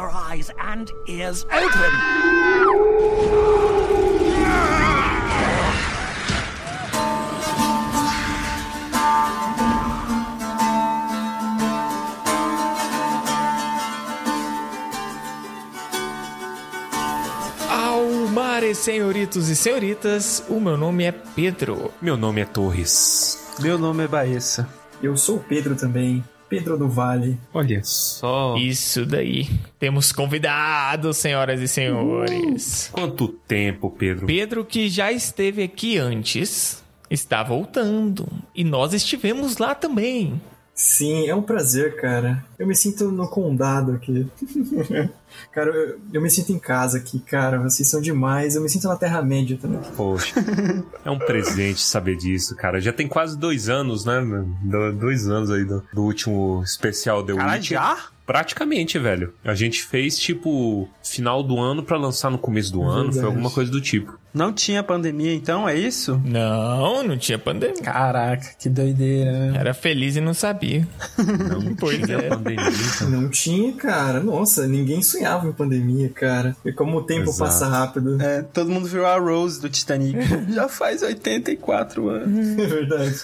your eyes and ears open. Almares, senhoritos e senhoritas, o meu nome é Pedro. Meu nome é Torres. Meu nome é Baessa. Eu sou o Pedro também. Pedro do Vale. Olha só. Isso daí. Temos convidados, senhoras e senhores. Quanto tempo, Pedro? Pedro, que já esteve aqui antes, está voltando. E nós estivemos lá também. Sim, é um prazer, cara. Eu me sinto no condado aqui. cara, eu, eu, me sinto em casa aqui, cara. Vocês são demais. Eu me sinto na Terra-média também. Poxa, é um presente saber disso, cara. Já tem quase dois anos, né? Dois anos aí do, do último especial The Cara, já? Praticamente, velho. A gente fez, tipo, final do ano para lançar no começo do ano. Foi alguma coisa do tipo. Não tinha pandemia, então, é isso? Não, não tinha pandemia. Caraca, que doideira. Era feliz e não sabia. Não pois tinha é. pandemia. Então. Não tinha, cara. Nossa, ninguém sonhava em pandemia, cara. E como o tempo Exato. passa rápido. É, todo mundo viu a Rose do Titanic. Já faz 84 anos. É verdade.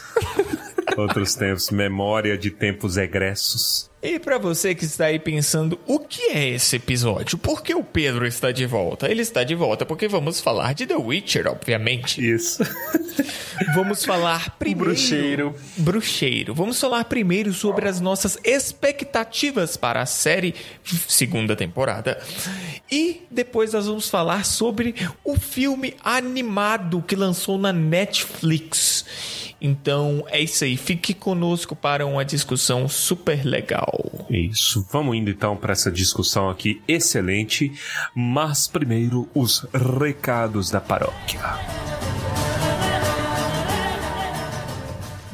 Outros tempos, memória de tempos egressos. E para você que está aí pensando, o que é esse episódio? Por que o Pedro está de volta? Ele está de volta porque vamos falar de The Witcher, obviamente. Isso. Vamos falar primeiro. Bruxeiro. Bruxeiro. Vamos falar primeiro sobre as nossas expectativas para a série segunda temporada. E depois nós vamos falar sobre o filme animado que lançou na Netflix. Então é isso aí. Fique conosco para uma discussão super legal. Isso. Vamos indo então para essa discussão aqui excelente. Mas primeiro os recados da paróquia.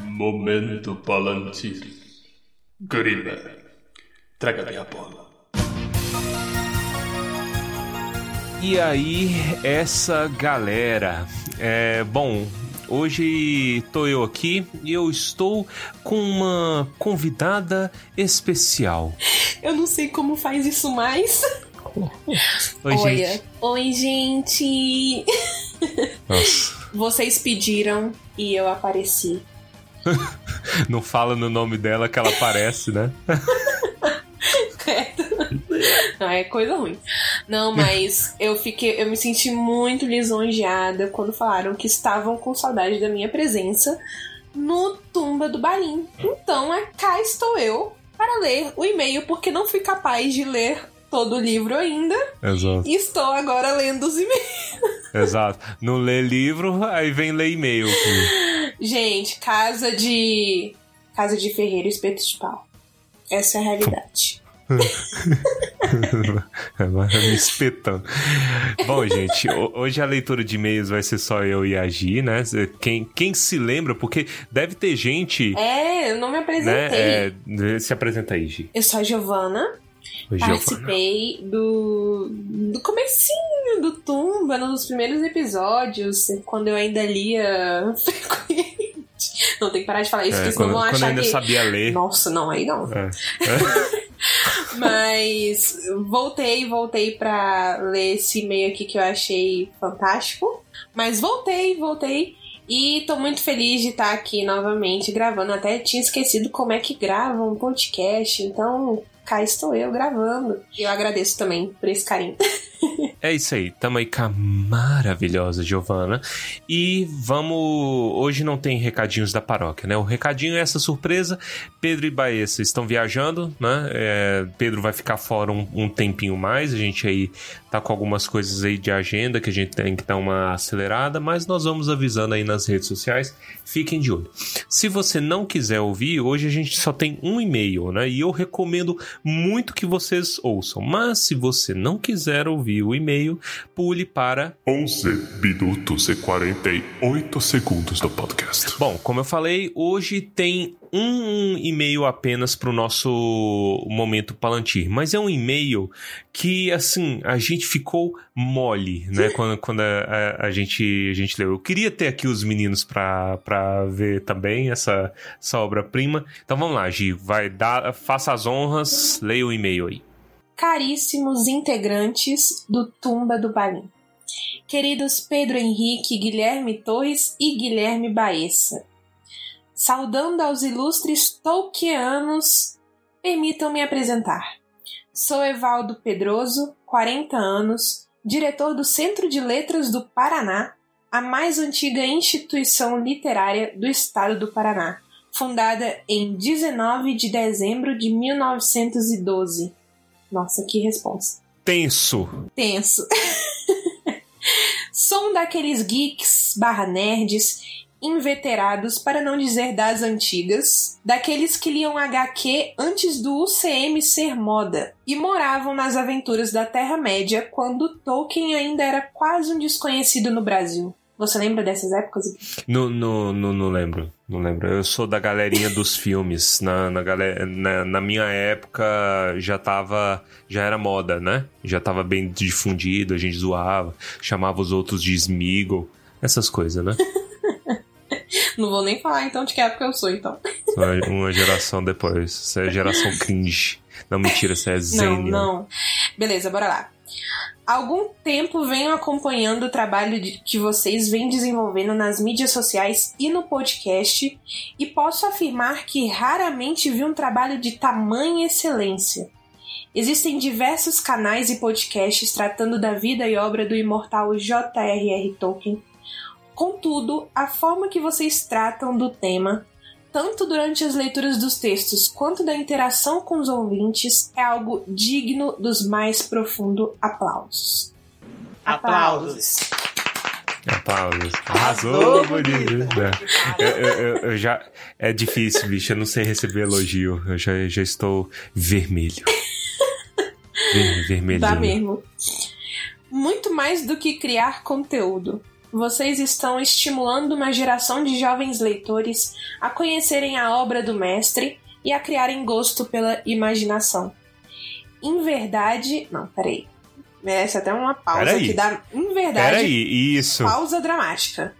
Momento Palantir. Grima, traga minha bola. E aí, essa galera. É, bom, Hoje tô eu aqui e eu estou com uma convidada especial. Eu não sei como faz isso mais. Oi, gente. oi, gente. Nossa. Vocês pediram e eu apareci. não fala no nome dela que ela aparece, né? Não, é coisa ruim. Não, mas eu fiquei. Eu me senti muito lisonjeada quando falaram que estavam com saudade da minha presença no Tumba do Balim. Então, é, cá estou eu para ler o e-mail, porque não fui capaz de ler todo o livro ainda. Exato. E estou agora lendo os e-mails. Exato. Não lê livro, aí vem ler e-mail. Gente, casa de. Casa de Ferreiro Espeto de Pau. Essa é a realidade. Me espetando. Bom, gente, hoje a leitura de e-mails vai ser só eu e a Gi, né? Quem, quem se lembra, porque deve ter gente. É, eu não me apresentei. Né? É, se apresenta aí, Gi. Eu sou a Giovana. Oi, Participei do, do comecinho do Tumba, nos primeiros episódios, quando eu ainda lia. Não, tem que parar de falar isso, É, porque quando, senão vão quando achar ainda que... sabia ler. Nossa, não, aí não. É. Mas voltei, voltei pra ler esse e-mail aqui que eu achei fantástico. Mas voltei, voltei. E tô muito feliz de estar aqui novamente gravando. Até tinha esquecido como é que grava um podcast. Então, cá estou eu gravando. E eu agradeço também por esse carinho. É isso aí, tamo aí com a maravilhosa Giovana. E vamos. Hoje não tem recadinhos da paróquia, né? O recadinho é essa surpresa. Pedro e Baessa estão viajando, né? É, Pedro vai ficar fora um, um, tempinho mais. A gente aí tá com algumas coisas aí de agenda que a gente tem que dar uma acelerada, mas nós vamos avisando aí nas redes sociais. Fiquem de olho. Se você não quiser ouvir, hoje a gente só tem um e-mail, né? E eu recomendo muito que vocês ouçam. Mas se você não quiser ouvir o e-mail, pule para 11 minutos e 48 segundos do podcast. Bom, como eu falei, hoje tem um e-mail apenas para o nosso momento Palantir, mas é um e-mail que, assim, a gente ficou mole, né, quando, quando a, a, a, gente, a gente leu. Eu queria ter aqui os meninos para ver também essa, essa obra-prima. Então vamos lá, Gi, vai dar, faça as honras, leia o e-mail aí. Caríssimos integrantes do Tumba do Balim. Queridos Pedro Henrique, Guilherme Torres e Guilherme Baessa. Saudando aos ilustres tolkianos, permitam-me apresentar. Sou Evaldo Pedroso, 40 anos, diretor do Centro de Letras do Paraná, a mais antiga instituição literária do estado do Paraná, fundada em 19 de dezembro de 1912. Nossa, que resposta. Tenso. Tenso. Um daqueles geeks barra nerds inveterados, para não dizer das antigas, daqueles que liam HQ antes do UCM ser moda e moravam nas aventuras da Terra-média quando Tolkien ainda era quase um desconhecido no Brasil. Você lembra dessas épocas? Não, não, não, não lembro. Não lembro. Eu sou da galerinha dos filmes. Na, na, galera, na, na, minha época já tava. Já era moda, né? Já tava bem difundido, a gente zoava, chamava os outros de Smeagol, essas coisas, né? Não vou nem falar então de que época eu sou, então. Uma geração depois. Você é geração cringe. Não, mentira, você é Zênio. Não, não. Beleza, bora lá. Algum tempo venho acompanhando o trabalho de, que vocês vêm desenvolvendo nas mídias sociais e no podcast e posso afirmar que raramente vi um trabalho de tamanha excelência. Existem diversos canais e podcasts tratando da vida e obra do imortal J.R.R. Tolkien Contudo, a forma que vocês tratam do tema, tanto durante as leituras dos textos quanto da interação com os ouvintes, é algo digno dos mais profundos aplausos. Aplausos. Aplausos. Arrasou, bonita. Eu, eu, eu, já. É difícil, bicho. Eu não sei receber elogio. Eu já, já estou vermelho. Ver, vermelhinho. Dá mesmo. Muito mais do que criar conteúdo vocês estão estimulando uma geração de jovens leitores a conhecerem a obra do mestre e a criarem gosto pela imaginação. Em verdade. Não, peraí. Merece até uma pausa Peraí. que dá. Em verdade. Peraí, isso. Pausa dramática.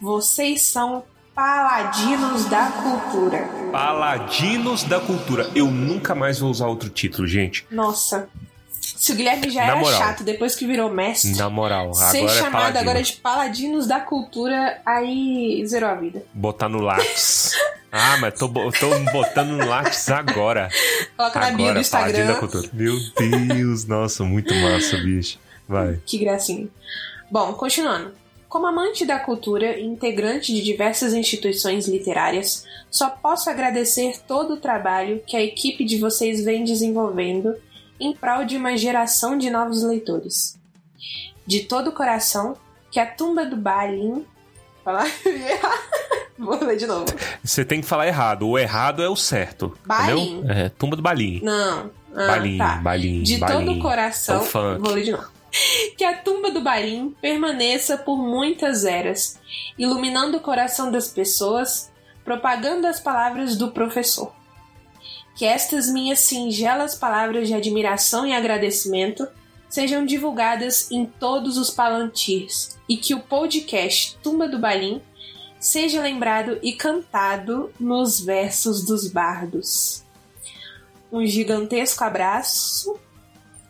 Vocês são paladinos da cultura. Paladinos da cultura. Eu nunca mais vou usar outro título, gente. Nossa. Se o Guilherme já Na era moral. chato depois que virou mestre, Na moral, ser agora é chamado paladino. agora de paladinos da cultura, aí zerou a vida. Botar no lápis. ah, mas tô, tô botando no lápis agora. Coloca na bio do Agora, Instagram. Paladino da cultura. Meu Deus, nossa, muito massa, bicho. Vai. Que gracinha. Bom, continuando. Como amante da cultura e integrante de diversas instituições literárias, só posso agradecer todo o trabalho que a equipe de vocês vem desenvolvendo em prol de uma geração de novos leitores. De todo o coração, que a tumba do Balin. Falar? Vou ler de novo. Você tem que falar errado. O errado é o certo. Balim. Entendeu? É, tumba do balim. Não. Ah, balim, tá. balim, De balim. todo o coração. É o funk. Vou ler de novo. Que a tumba do Balim permaneça por muitas eras, iluminando o coração das pessoas, propagando as palavras do professor. Que estas minhas singelas palavras de admiração e agradecimento sejam divulgadas em todos os palantirs e que o podcast Tumba do Balim seja lembrado e cantado nos versos dos bardos. Um gigantesco abraço.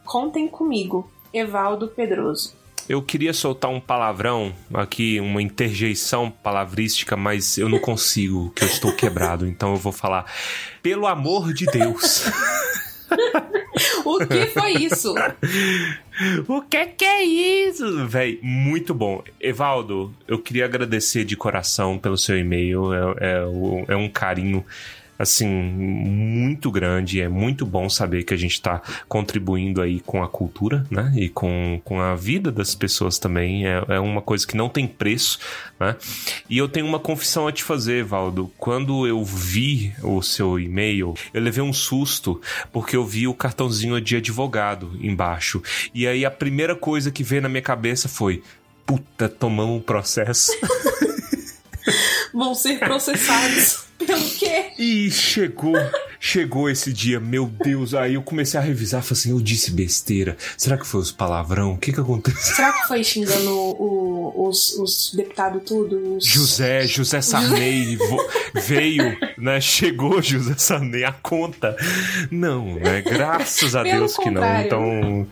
Contem comigo, Evaldo Pedroso. Eu queria soltar um palavrão aqui, uma interjeição palavrística, mas eu não consigo, que eu estou quebrado. Então eu vou falar, pelo amor de Deus. O que foi isso? o que que é isso? Véi, muito bom. Evaldo, eu queria agradecer de coração pelo seu e-mail. É, é é um carinho, assim, muito grande. É muito bom saber que a gente está contribuindo aí com a cultura, né? E com, com a vida das pessoas também. É, é uma coisa que não tem preço, né? E eu tenho uma confissão a te fazer, Evaldo. Quando eu vi o seu e-mail, eu levei um susto, porque eu vi o cartãozinho de advogado embaixo. E aí a primeira coisa que veio na minha cabeça foi: puta, tomamos um processo. Vão ser processados pelo quê? E chegou, chegou esse dia, meu Deus, aí eu comecei a revisar, falei assim, eu disse besteira. Será que foi os palavrão? O que que aconteceu? Será que foi xingando o- os, os deputados tudo? Os... José, José Sarney veio, né? Chegou José Sarney a conta. Não, né? Graças a Deus que não. Então,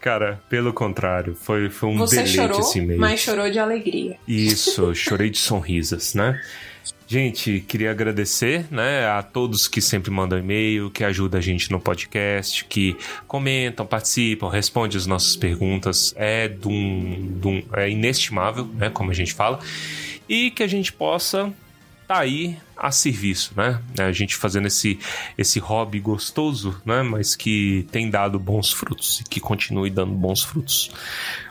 cara, pelo contrário, foi, foi um Você deleite chorou, esse meio. mas chorou de alegria. Isso, chorei de sorrisas, né? Gente, queria agradecer, né, a todos que sempre mandam e-mail, que ajudam a gente no podcast, que comentam, participam, respondem as nossas perguntas. É, de um, de um- é inestimável, né, como a gente fala. E que a gente possa tá aí a serviço, né? A gente fazendo esse, esse hobby gostoso, né? Mas que tem dado bons frutos e que continue dando bons frutos.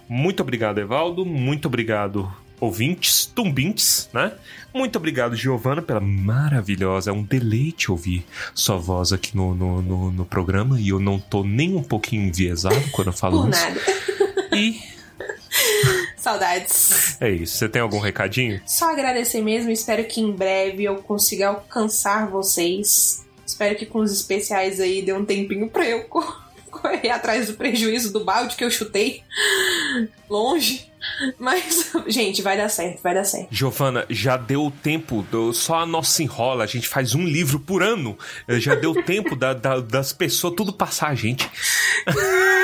Muito obrigado, Evaldo. Muito obrigado, ouvintes, tumbintes, né? Muito obrigado, Giovana, pela maravilhosa. É um deleite ouvir sua voz aqui no, no, no, no programa e eu não tô nem um pouquinho enviesado quando eu falo Por isso. nada. E Saudades. é isso. Você tem algum recadinho? Só agradecer mesmo. Espero que em breve eu consiga alcançar vocês. Espero que com os especiais aí dê um tempinho pra eu correr atrás do prejuízo do balde que eu chutei longe. Mas, gente, vai dar certo, vai dar certo. Giovana, já deu tempo, do- só a nossa enrola, a gente faz um livro por ano. Eh, Já deu tempo da- da- das pessoas tudo passar a gente.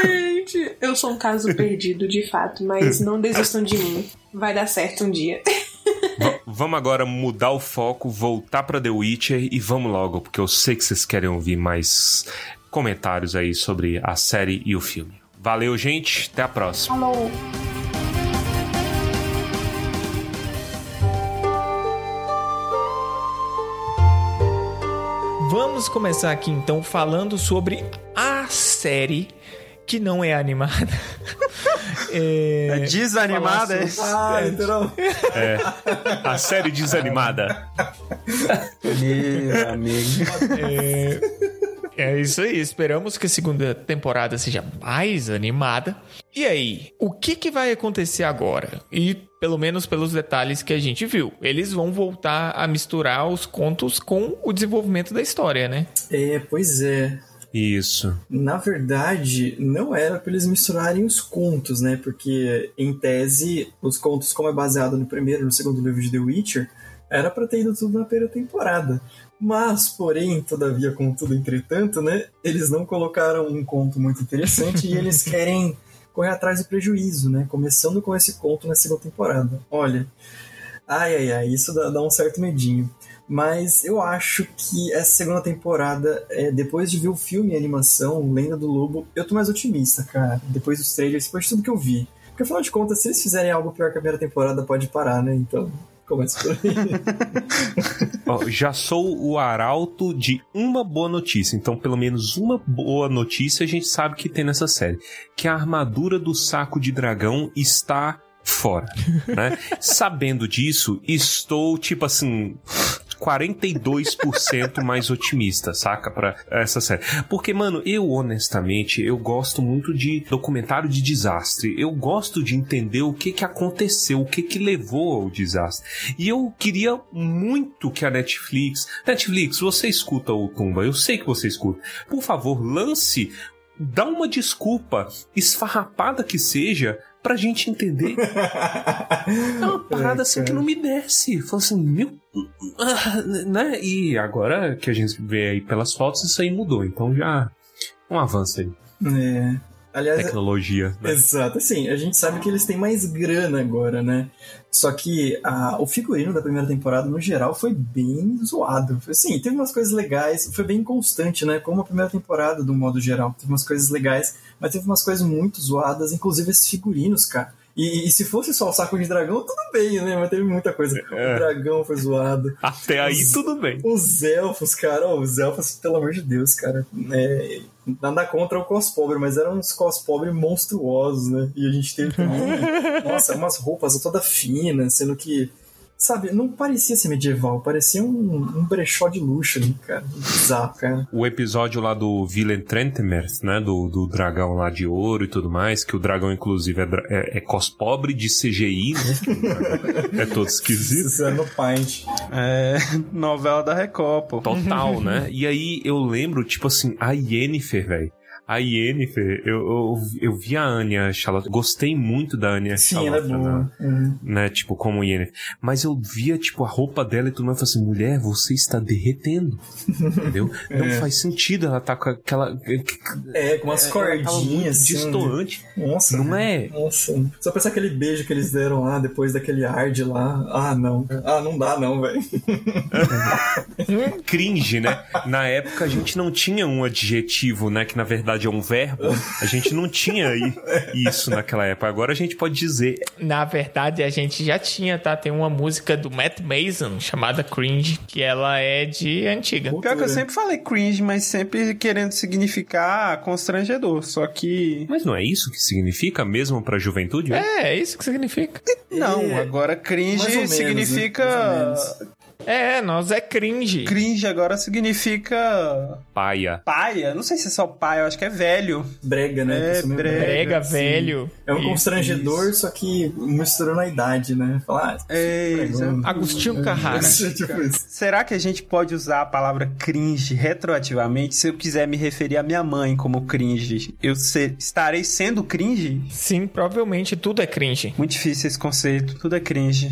Gente, eu sou um caso perdido, de fato, mas não desistam de mim. Vai dar certo um dia. Va- vamos agora mudar o foco, voltar pra The Witcher e vamos logo, porque eu sei que vocês querem ouvir mais comentários aí sobre a série e o filme. Valeu, gente, até a próxima. Falou! Vamos começar aqui então falando sobre a série que não é animada. é, É desanimada, é? Ah, literal. A série desanimada. Meu amigo. É isso aí, esperamos que a segunda temporada seja mais animada. E aí, o que, que vai acontecer agora? E pelo menos pelos detalhes que a gente viu, eles vão voltar a misturar os contos com o desenvolvimento da história, né? É, pois é. Isso. Na verdade, não era pra eles misturarem os contos, né? Porque, em tese, os contos, como é baseado no primeiro e no segundo livro de The Witcher, era pra ter ido tudo na primeira temporada. Mas, porém, todavia, contudo, entretanto, né? Eles não colocaram um conto muito interessante e eles querem correr atrás do prejuízo, né? Começando com esse conto na segunda temporada. Olha, ai, ai, ai, isso dá, dá um certo medinho. Mas eu acho que essa segunda temporada, é, depois de ver o filme e a animação, Lenda do Lobo, eu tô mais otimista, cara. Depois dos trailers, depois de tudo que eu vi. Porque afinal de contas, se eles fizerem algo pior que a primeira temporada, pode parar, né? Então, começa por aí. Ó, já sou o arauto de uma boa notícia. Então, pelo menos uma boa notícia a gente sabe que tem nessa série. Que a armadura do saco de dragão está fora, né? Sabendo disso, estou, tipo assim... 42% mais otimista, saca? Pra essa série. Porque, mano, eu honestamente, eu gosto muito de documentário de desastre. Eu gosto de entender o que que aconteceu, o que que levou ao desastre. E eu queria muito que a Netflix. Netflix, você escuta o Tumba, eu sei que você escuta. Por favor, lance. Dá uma desculpa, esfarrapada que seja, pra gente entender. É uma parada assim que não me desce. Fala assim, meu. ah, Né? E agora que a gente vê aí pelas fotos, isso aí mudou. Então já. Um avanço aí. É. Aliás, Tecnologia. Né? Exato, assim, a gente sabe que eles têm mais grana agora, né? Só que a- o figurino da primeira temporada, no geral, foi bem zoado. Assim, teve umas coisas legais, foi bem constante, né? Como a primeira temporada, do modo geral. Teve umas coisas legais, mas teve umas coisas muito zoadas, inclusive esses figurinos, cara. E, e se fosse só o saco de dragão, tudo bem, né? Mas teve muita coisa. É. O dragão foi zoado. Até aí tudo bem. Os elfos, cara, ó, os elfos, pelo amor de Deus, cara. É, nada contra o cos pobre, mas eram uns cos pobre monstruosos, né? E a gente teve também, nossa, umas roupas toda finas, sendo que sabe, não parecia ser medieval, parecia um, um brechó de luxo ali, cara. Bizarro, cara. O episódio lá do Villain Trentmers, né? Do, do dragão lá de ouro e tudo mais, que o dragão, inclusive, é, é, é cos pobre de CGI, né? é todo esquisito. Isso é no Paint. É, novela da Record, pô. Total, né? E aí eu lembro, tipo assim, a Yennefer, velho. A Yennefer, eu, eu, eu vi a Anya Charlotte, gostei muito da Anya Sim, ela é Charlotte, boa. né? Uhum. né, tipo, como Yennefer. Mas eu via, tipo, a roupa dela e tudo mais, eu falei assim, mulher, você está derretendo, entendeu? Não É. faz sentido ela tá com aquela... É, com umas muito cordinhas assim. destoante, Nossa. não é? Nossa. Só pensar aquele beijo que eles deram lá depois daquele hard lá. Ah, não. Ah, não dá não, velho. cringe, né? Na época a gente não tinha um adjetivo, né? Que na verdade é um verbo. A gente não tinha isso naquela época. Agora a gente pode dizer. Na verdade, a gente já tinha, tá? Tem uma música do Matt Mason chamada Cringe, que ela é de antiga. Pior que eu sempre falei cringe, mas sempre querendo significar constrangedor. Só que. Mas não é isso que significa mesmo pra juventude? né? É, é isso que significa. Não, É, agora cringe menos, né? significa. É, nós é cringe. Cringe agora significa. Paia. Paia? Não sei se é só paia, eu acho que é velho. Brega, né? É, brega. Brega, sim. velho. É um Isso, constrangedor, só que misturando a idade, né? Falar, ah, É. Agostinho Carrara. tipo isso. Será que a gente pode usar a palavra cringe retroativamente? Se eu quiser me referir à minha mãe como cringe, eu ser- estarei sendo cringe? Sim, provavelmente tudo é cringe. Muito difícil esse conceito, tudo é cringe.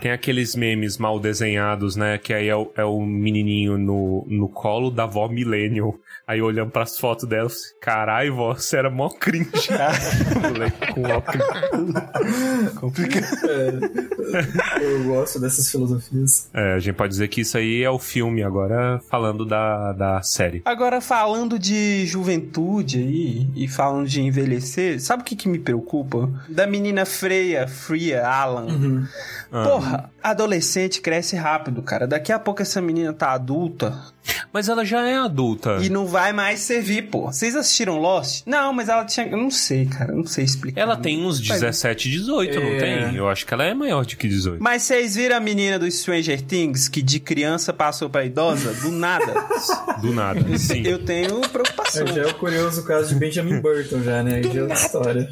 Tem aqueles memes mal desenhados, né? Que aí é o, é o menininho no, no colo da vó Millennial. Aí olhando pras fotos dela, assim, caralho, vó, você era mó cringe. Moleque com óculos. Complicado. Eu gosto dessas filosofias. É, a gente pode dizer que isso aí é o filme, agora falando da, da série. Agora, falando de juventude aí, e falando de envelhecer, sabe o que, que me preocupa? Da menina Freya, Freya Alan. Ah. Porra, adolescente cresce rápido, cara. Daqui a pouco essa menina tá adulta Mas ela já é adulta. e não vai mais servir, pô. Vocês assistiram Lost? Não, mas ela tinha. Eu não sei, cara. eu Não sei explicar. Ela tem uns 17, 18, não É. tem? Eu acho que ela é maior do que 18. Mas vocês viram a menina do Stranger Things que de criança passou pra idosa? Do nada. Do nada. Sim. Eu tenho preocupação. É, já é o curioso caso de Benjamin Burton já, né? Aí já é outra história.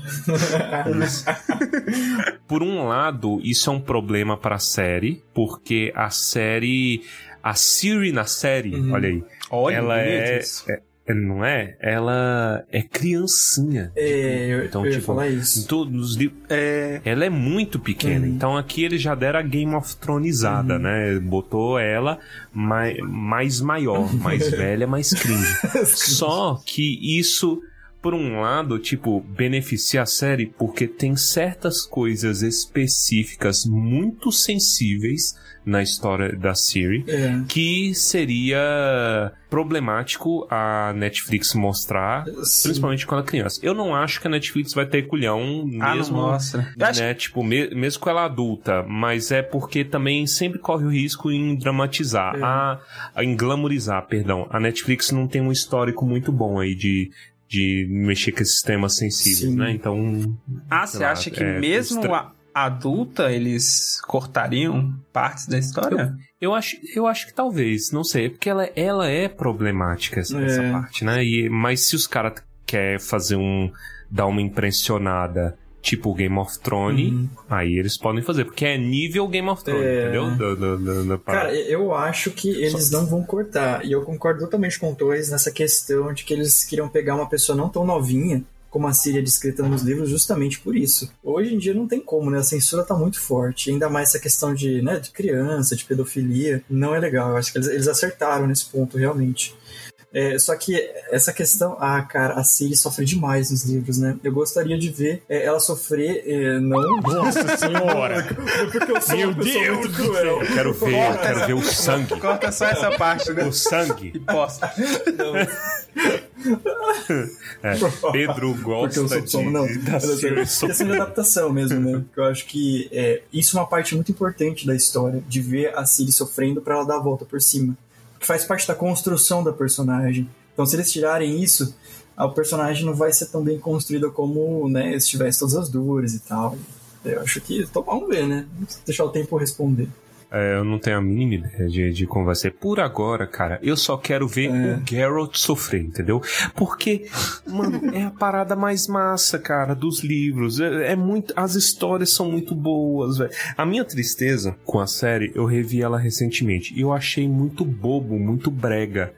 Por um lado, isso é um problema pra série, porque a série. A Siri na série, Uhum. olha aí. Olha, ela é, é- é- Não é? Ela é criancinha. É, eu, Então, eu ia tipo, falar Em isso. todos os livros. É. Ela é muito pequena. Uhum. Então aqui eles já deram a Game of Thronesada, né? Botou ela mais, mais maior, mais velha, mais cringe. Só que isso, por um lado, tipo, beneficia a série porque tem certas coisas específicas muito sensíveis na história da Siri É. que seria problemático a Netflix mostrar, Sim. principalmente quando é criança. Eu não acho que a Netflix vai ter culhão Ah, mesmo, não mostra. Eu acho né, tipo, me- mesmo com ela adulta, mas é porque também sempre corre o risco em dramatizar, É. a, a- em glamorizar, perdão. A Netflix não tem um histórico muito bom aí de de mexer com esses temas sensíveis, Sim. né? Então, Ah, você lá, acha que é, mesmo estra- a adulta eles cortariam partes da história? Eu acho, eu acho que talvez, não sei, porque ela, ela é problemática essa, É. essa parte, né? E, mas se os caras querem fazer um. dar uma impressionada tipo Game of Thrones, Uhum. aí eles podem fazer, porque é nível Game of Thrones, É. entendeu? Da- da- da- da parada. Cara, eu acho que eles não vão cortar. E eu concordo totalmente com o Torres nessa questão de que eles queriam pegar uma pessoa não tão novinha como a Síria é descrita nos livros justamente por isso. Hoje em dia não tem como, né? A censura tá muito forte. Ainda mais essa questão de, né, de criança, de pedofilia. Não é legal. Eu acho que eles, eles acertaram nesse ponto, realmente. É, só que essa questão, ah, cara, a Siri sofre demais nos livros, né? Eu gostaria de ver é, ela sofrer, é, não. Nossa senhora! Porque eu sou Meu uma Deus muito do cruel. Eu quero ver, eu quero ver o sangue. Corta só essa parte, né? O sangue. E posta. É, Pedro Porque eu gosta sou de, som, não. da assim, Siri questão de adaptação mesmo, né? Porque eu acho que é, isso é uma parte muito importante da história, de ver a Siri sofrendo pra ela dar a volta por cima. Faz parte da construção da personagem. Então, se eles tirarem isso, a personagem não vai ser tão bem construída como, né, se tivesse todas as dores e tal. Eu acho que. Então vamos ver, né? Deixar o tempo responder. É, eu não tenho a mínima ideia de, de como vai ser. Por agora, cara, eu só quero ver É. o Geralt sofrer, entendeu? Porque, mano, é a parada mais massa, cara, dos livros. É, é muito. As histórias são muito boas, velho. A minha tristeza com a série, eu revi ela recentemente. E eu achei muito bobo, muito brega.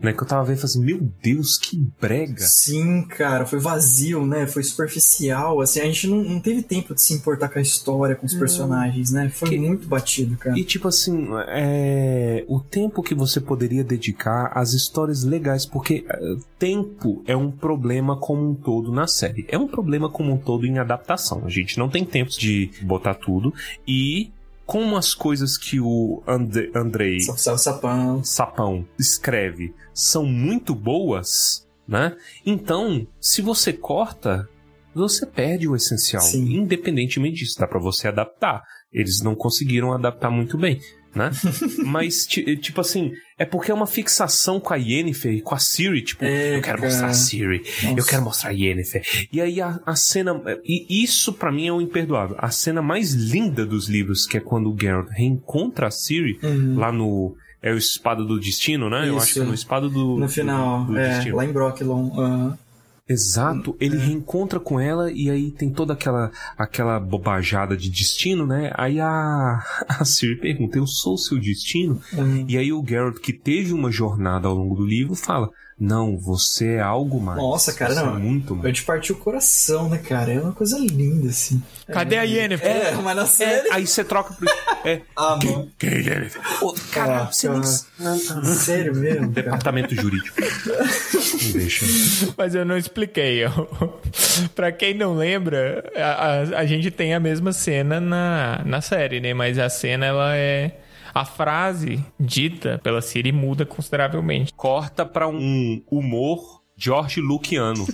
Né, que eu tava vendo e falei assim, meu Deus, que brega. Sim, cara, foi vazio, né? Foi superficial. Assim, a gente não, não teve tempo de se importar com a história, com os personagens, né? Foi Que- muito batido, cara. E tipo assim, é... o tempo que você poderia dedicar às histórias legais, porque é, tempo é um problema como um todo na série. É um problema como um todo em adaptação. A gente não tem tempo de botar tudo e como as coisas que o And Andrei sapão. Sapão escreve são muito boas, né? Então, se você corta, você perde o essencial. Sim. Independentemente disso, dá pra você adaptar. Eles não conseguiram adaptar muito bem, né? Mas, ti- tipo assim, é porque é uma fixação com a Yennefer e com a Siri. Tipo, É, eu quero cara. mostrar a Siri, eu Nossa. quero mostrar a Yennefer. E aí a, a cena. E isso pra mim é o imperdoável. A cena mais linda dos livros, que é quando o Geralt reencontra a Siri Uhum. lá no. É o Espada do Destino, né? Eu Isso. acho que é no Espada do. No final, do, do é, Destino. lá em Brocklon. aham. Exato, ele reencontra com ela e aí tem toda aquela aquela bobajada de destino, né? Aí a, a Siri pergunta: Eu sou o seu destino? Uhum. E aí o Geralt, que teve uma jornada ao longo do livro, fala: Não, você é algo mais. Nossa, cara, você não. É muito Eu mais. te parti o coração, né, cara? É uma coisa linda, assim. Cadê a Yennefer? É, mas na série. Aí você troca pro. É. Ah, mano. Quem é Yennefer? Ô, Cara, Ah, você cara. Sério mesmo, cara. Departamento jurídico. Não deixa. Mas eu não expliquei. ó. pra quem não lembra, a, a- a gente tem a mesma cena na, na série, né? Mas a cena, ela é... A frase dita pela Siri muda consideravelmente. Corta pra um humor George Luciano.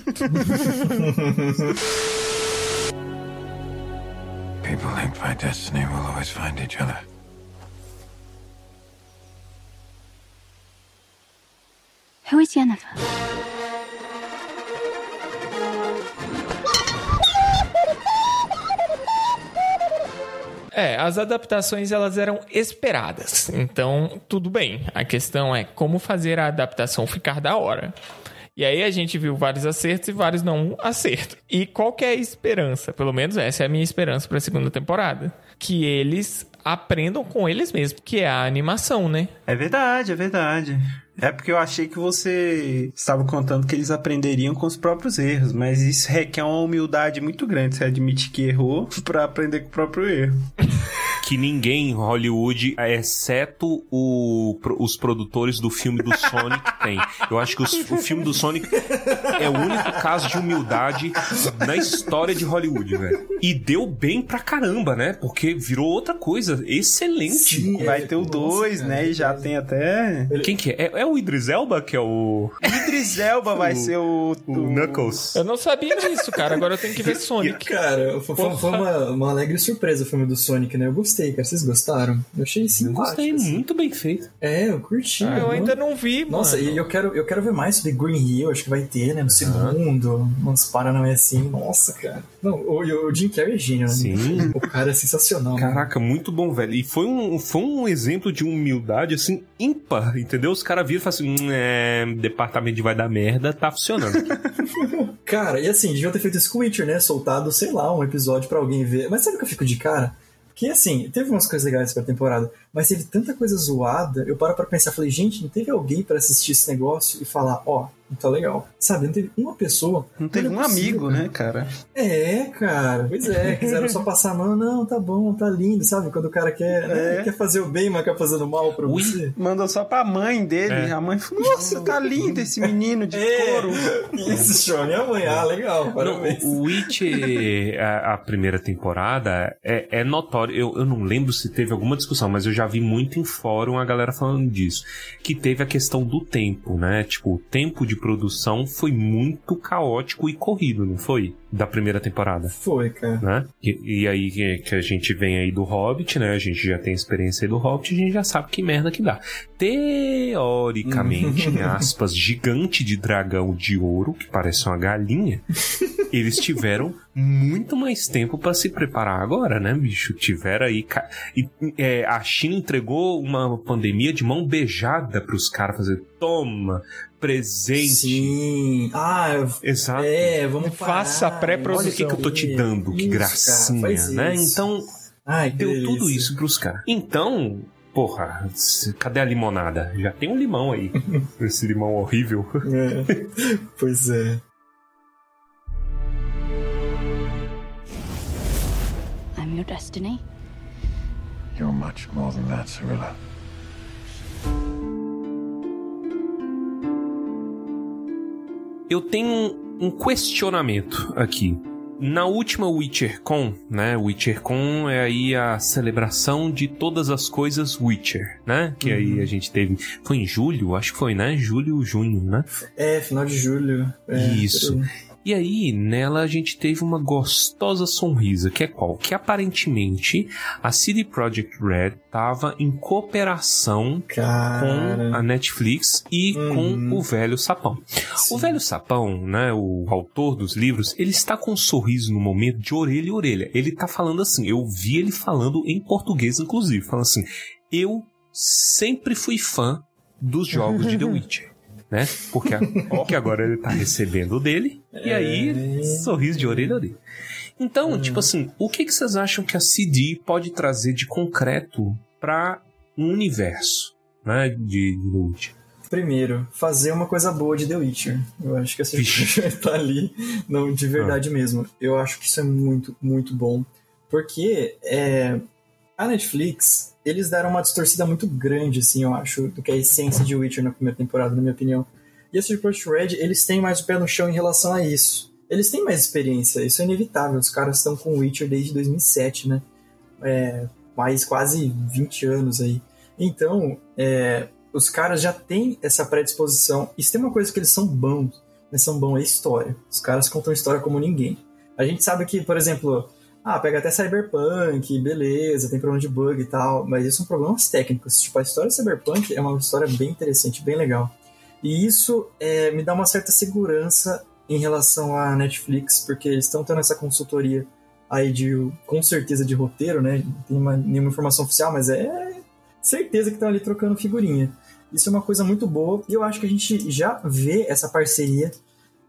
People linked by destiny will always find each other. Who is Yennefer? É, as adaptações elas eram esperadas. Então, tudo bem. A questão é como fazer a adaptação ficar da hora. E aí a gente viu vários acertos e vários não acertos. E qual que é a esperança? Pelo menos essa é a minha esperança para a segunda temporada. Que eles aprendam com eles mesmos, que é a animação, né? É verdade, é verdade. É porque eu achei que você estava contando que eles aprenderiam com os próprios erros, mas isso requer uma humildade muito grande. Você admite que errou pra aprender com o próprio erro. Que ninguém em Hollywood, exceto o- os produtores do filme do Sonic, tem. Eu acho que os- o filme do Sonic é o único caso de humildade na história de Hollywood, velho. E deu bem pra caramba, né? Porque virou outra coisa excelente. Sim, Vai é, ter o nossa, 2, cara, né? E já tem até. Quem que é? é? É o Idris Elba que é o, Idris Elba vai O- ser o. o Knuckles? Eu não sabia disso, cara. Agora eu tenho que ver Sonic. Cara, foi, foi- foi uma, uma alegre surpresa o filme do Sonic, né? Eu gostei, cara. Vocês gostaram? Eu achei Eu simpático. gostei, assim. muito bem feito. É, eu curti. Ah, eu ainda não vi, mano. Nossa, e eu quero, eu quero ver mais sobre Green Hill, acho que vai ter, né? No segundo, uns Paranauê assim. Nossa, cara. Não, o, o Jim Carrey é gênio, né? Sim. O cara é sensacional. Caraca, muito bom, velho. E foi um, foi um exemplo de humildade, assim, ímpar, entendeu? Os caras viram e falaram assim, "Hum, é, departamento de vai dar merda, tá funcionando. Cara, e assim, deviam ter feito isso com o Witcher, né? Soltado, sei lá, um episódio pra alguém ver. Mas sabe o que eu fico de cara? Porque, assim, teve umas coisas legais pra temporada, mas teve tanta coisa zoada, eu paro pra pensar, falei, gente, não teve alguém pra assistir esse negócio e falar, ó, não tá legal. Sabe, não teve uma pessoa. Não teve um possível, amigo, né, cara? É, cara. Pois é, quiseram só passar a mão, não, tá bom, tá lindo, sabe? Quando o cara quer, né, É. quer fazer o bem, mas quer fazer o mal pra Ui. você. Mandou só pra mãe dele. É. A mãe falou: Nossa, tá lindo esse menino de É. couro. Isso, Sean, e amanhã, ah, legal, Não, parabéns. o Witch, a, a primeira temporada, é, é notório. Eu, eu não lembro se teve alguma discussão, mas eu já vi muito em fórum a galera falando disso. Que teve a questão do tempo, né? Tipo, o tempo de produção foi muito caótico e corrido, não foi? Da primeira temporada. Foi, cara. Né? E, e aí que, a gente vem aí do Hobbit, né? A gente já tem experiência aí do Hobbit, a gente já sabe que merda que dá. Teoricamente, em aspas, gigante de dragão de ouro, que parece uma galinha, eles tiveram muito mais tempo pra se preparar agora, né, bicho? Tiveram aí. ca- E, é, a China entregou uma pandemia de mão beijada pros caras fazer. Toma, presente. Sim. Ah, Exato. é, vamos Faça a pré-produção. Olha o que, que eu tô te dando, que Isso, cara, gracinha, faz né? isso. Então, Ai, deu delícia. tudo isso pros caras. Então, porra, cadê a limonada? Já tem um limão aí. Esse limão horrível. É. Pois é. Your destiny. You're much more than that, Cirilla. Eu tenho um, questionamento aqui. Na última WitcherCon, né? WitcherCon é aí a celebração de todas as coisas Witcher, né? Que aí a gente teve. Foi em julho? Acho que foi, né? Julho, junho, né? É, final de julho. É, Isso. E aí, nela a gente teve uma gostosa sonrisa, que é qual? Que aparentemente a CD Projekt Red tava em cooperação Cara. com a Netflix e Uhum. com o Velho Sapão. O Velho Sapão, né, o autor dos livros, ele está com um sorriso no momento de orelha a orelha. Ele tá falando assim, eu vi ele falando em português, inclusive, falando assim, eu sempre fui fã dos jogos de The Witcher. Né? Porque, a- porque agora ele tá recebendo o dele, e aí, sorriso de orelha a orelha. Então, tipo assim, o que, que vocês acham que a CD pode trazer de concreto para um universo, né, de, de? Primeiro, fazer uma coisa boa de The Witcher. Eu acho que essa gente tá ali, não de verdade mesmo. Eu acho que isso é muito, muito bom. Porque é, a Netflix, eles deram uma distorcida muito grande, assim, eu acho, do que a essência de Witcher na primeira temporada, na minha opinião. E a CD Red, eles têm mais o pé no chão em relação a isso. Eles têm mais experiência, isso é inevitável. Os caras estão com Witcher desde 2007, né? É, mais quase 20 anos aí. Então, é, os caras já têm essa predisposição. Se tem uma coisa que eles são bons, eles são bons é história. Os caras contam história como ninguém. A gente sabe que, por exemplo, ah, pega até Cyberpunk, beleza, tem problema de bug e tal, mas isso são problemas técnicos. Tipo, a história de Cyberpunk é uma história bem interessante, bem legal. E isso é, me dá uma certa segurança em relação à Netflix, porque eles estão tendo essa consultoria aí de, com certeza, de roteiro, né? Não tem uma- nenhuma informação oficial, mas é certeza que estão ali trocando figurinha. Isso é uma coisa muito boa e eu acho que a gente já vê essa parceria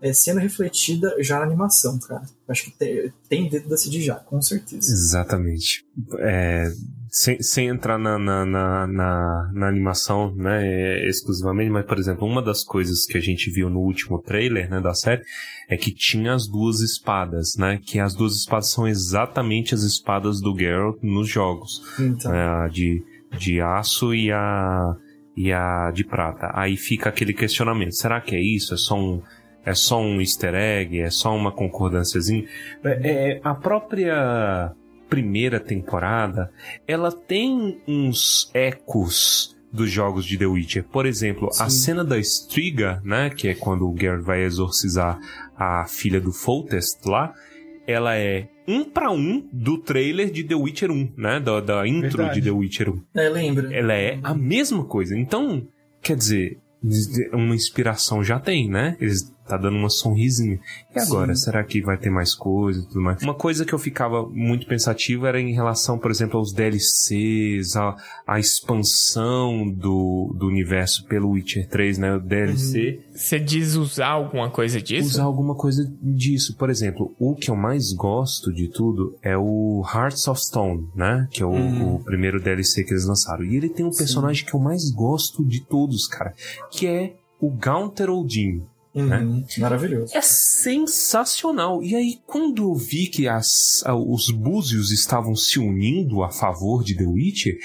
é, sendo refletida já na animação, cara. Acho que te- tem dedo da CD já, com certeza. Exatamente. É, sem, sem entrar na, na, na, na, na animação, né, é, exclusivamente, mas, por exemplo, uma das coisas que a gente viu no último trailer, né, da série, é que tinha as duas espadas, né, que as duas espadas são exatamente as espadas do Geralt nos jogos, Então, né, a de, de aço e a, e a de prata. Aí fica aquele questionamento, será que é isso? É só um, é só um easter egg? É só uma concordânciazinha? É, é, a própria primeira temporada, ela tem uns ecos dos jogos de The Witcher. Por exemplo, a Sim. cena da Striga, né, que é quando o Geralt vai exorcizar a filha do Foltest lá, ela é um pra um do trailer de The Witcher 1, né, da, da intro Verdade. de The Witcher 1 é, lembra? ela é a mesma coisa. Então, quer dizer, uma inspiração já tem, né? Eles tá dando uma sonrisinha. E agora, Sim. será que vai ter mais coisa e tudo mais? Uma coisa que eu ficava muito pensativo era em relação, por exemplo, aos DLCs, a, a expansão do, do universo pelo Witcher 3, né? O DLC Você diz usar alguma coisa disso? usar alguma coisa disso. Por exemplo, o que eu mais gosto de tudo é o Hearts of Stone, né? Que é o, Uhum. o primeiro DLC que eles lançaram. E ele tem um personagem que eu mais gosto de todos, cara, que é o Gaunter Odin. Uhum, Maravilhoso. É sensacional. E aí, quando eu vi que as, os búzios estavam se unindo a favor de The Witcher,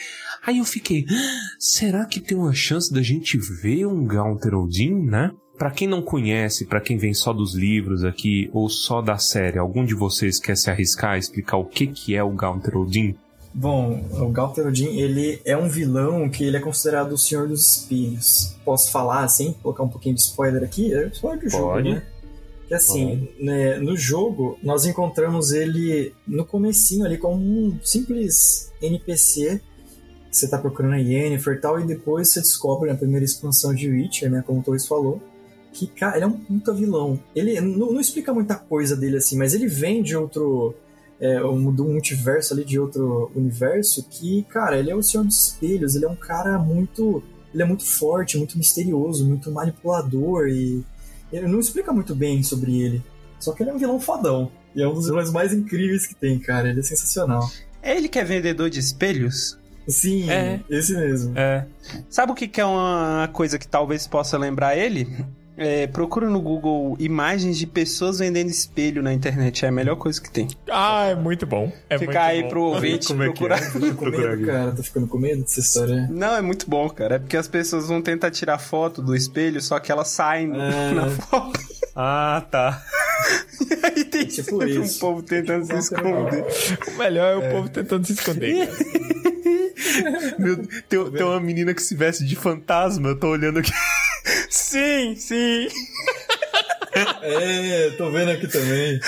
aí eu fiquei, "Ah, será que tem uma chance da gente ver um Gaunter Odin, né? Pra quem não conhece, pra quem vem só dos livros aqui ou só da série, algum de vocês quer se arriscar a explicar o que que é o Gaunter Odin? Bom, o Galter Odin, ele é um vilão que ele é considerado o Senhor dos Espelhos. Posso falar, assim, colocar um pouquinho de spoiler aqui? É spoiler do jogo, Pode. né? Que assim, né, no jogo, nós encontramos ele no comecinho ali como um simples NPC você tá procurando a Yennefer e tal, e depois você descobre na primeira expansão de Witcher, né, como o Torres falou, que, cara, ele é um puta vilão. Ele não, não explica muita coisa dele assim, mas ele vem de outro é, um, do multiverso ali de outro universo que, cara, ele é o Senhor dos Espelhos, ele é um cara muito. Ele é muito forte, muito misterioso, muito manipulador e. Ele não explica muito bem sobre ele. Só que ele é um vilão fodão. E é um dos vilões mais incríveis que tem, cara. Ele é sensacional. É ele que é vendedor de espelhos? Sim, É. esse mesmo. É. Sabe o que, que é uma coisa que talvez possa lembrar ele? É, procura no Google imagens de pessoas vendendo espelho na internet. É a melhor coisa que tem. Ah, é muito bom. É Fica muito aí bom. pro ouvinte Como é que procurar. é? Tô com medo, cara. Tô ficando com medo dessa história. Não, é muito bom, cara. É porque as pessoas vão tentar tirar foto do espelho, só que elas saem É. na foto. Ah, tá. E aí tem Tipo sempre um isso. povo tentando se esconder. O melhor é o povo tentando se esconder. Meu, tem, tem uma menina que se veste de fantasma, eu tô olhando aqui. Sim, sim. É, tô vendo aqui também.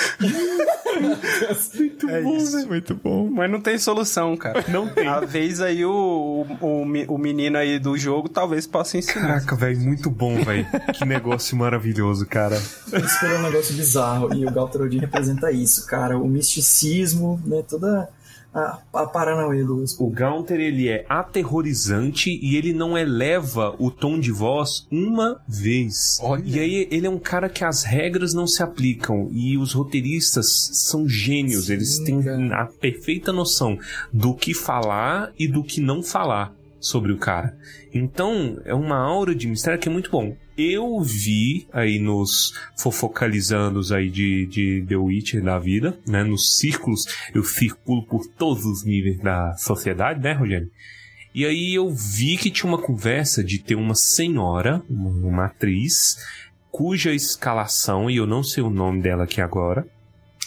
Muito É bom, isso. velho. Muito bom. Mas não tem solução, cara. Não tem. A vez aí o, o, o me- o menino aí do jogo talvez possa ensinar. Caraca, velho, muito bom, velho. Que negócio maravilhoso, cara. Isso é um negócio bizarro. E o Galtrodin representa isso, cara. O misticismo, né? Toda a, a Paranauê do O Gaunter, ele é aterrorizante e ele não eleva o tom de voz uma vez. Olha. E aí ele é um cara que as regras não se aplicam e os roteiristas são gênios, Sim, eles têm cara. a perfeita noção do que falar e do que não falar sobre o cara. Então, é uma aura de mistério que é muito bom. Eu vi aí nos fofocalizandos aí de, de The Witcher da vida, né? Nos círculos, eu circulo por todos os níveis da sociedade, né, Rogério? E aí eu vi que tinha uma conversa de ter uma senhora, uma, atriz, cuja escalação, e eu não sei o nome dela aqui agora,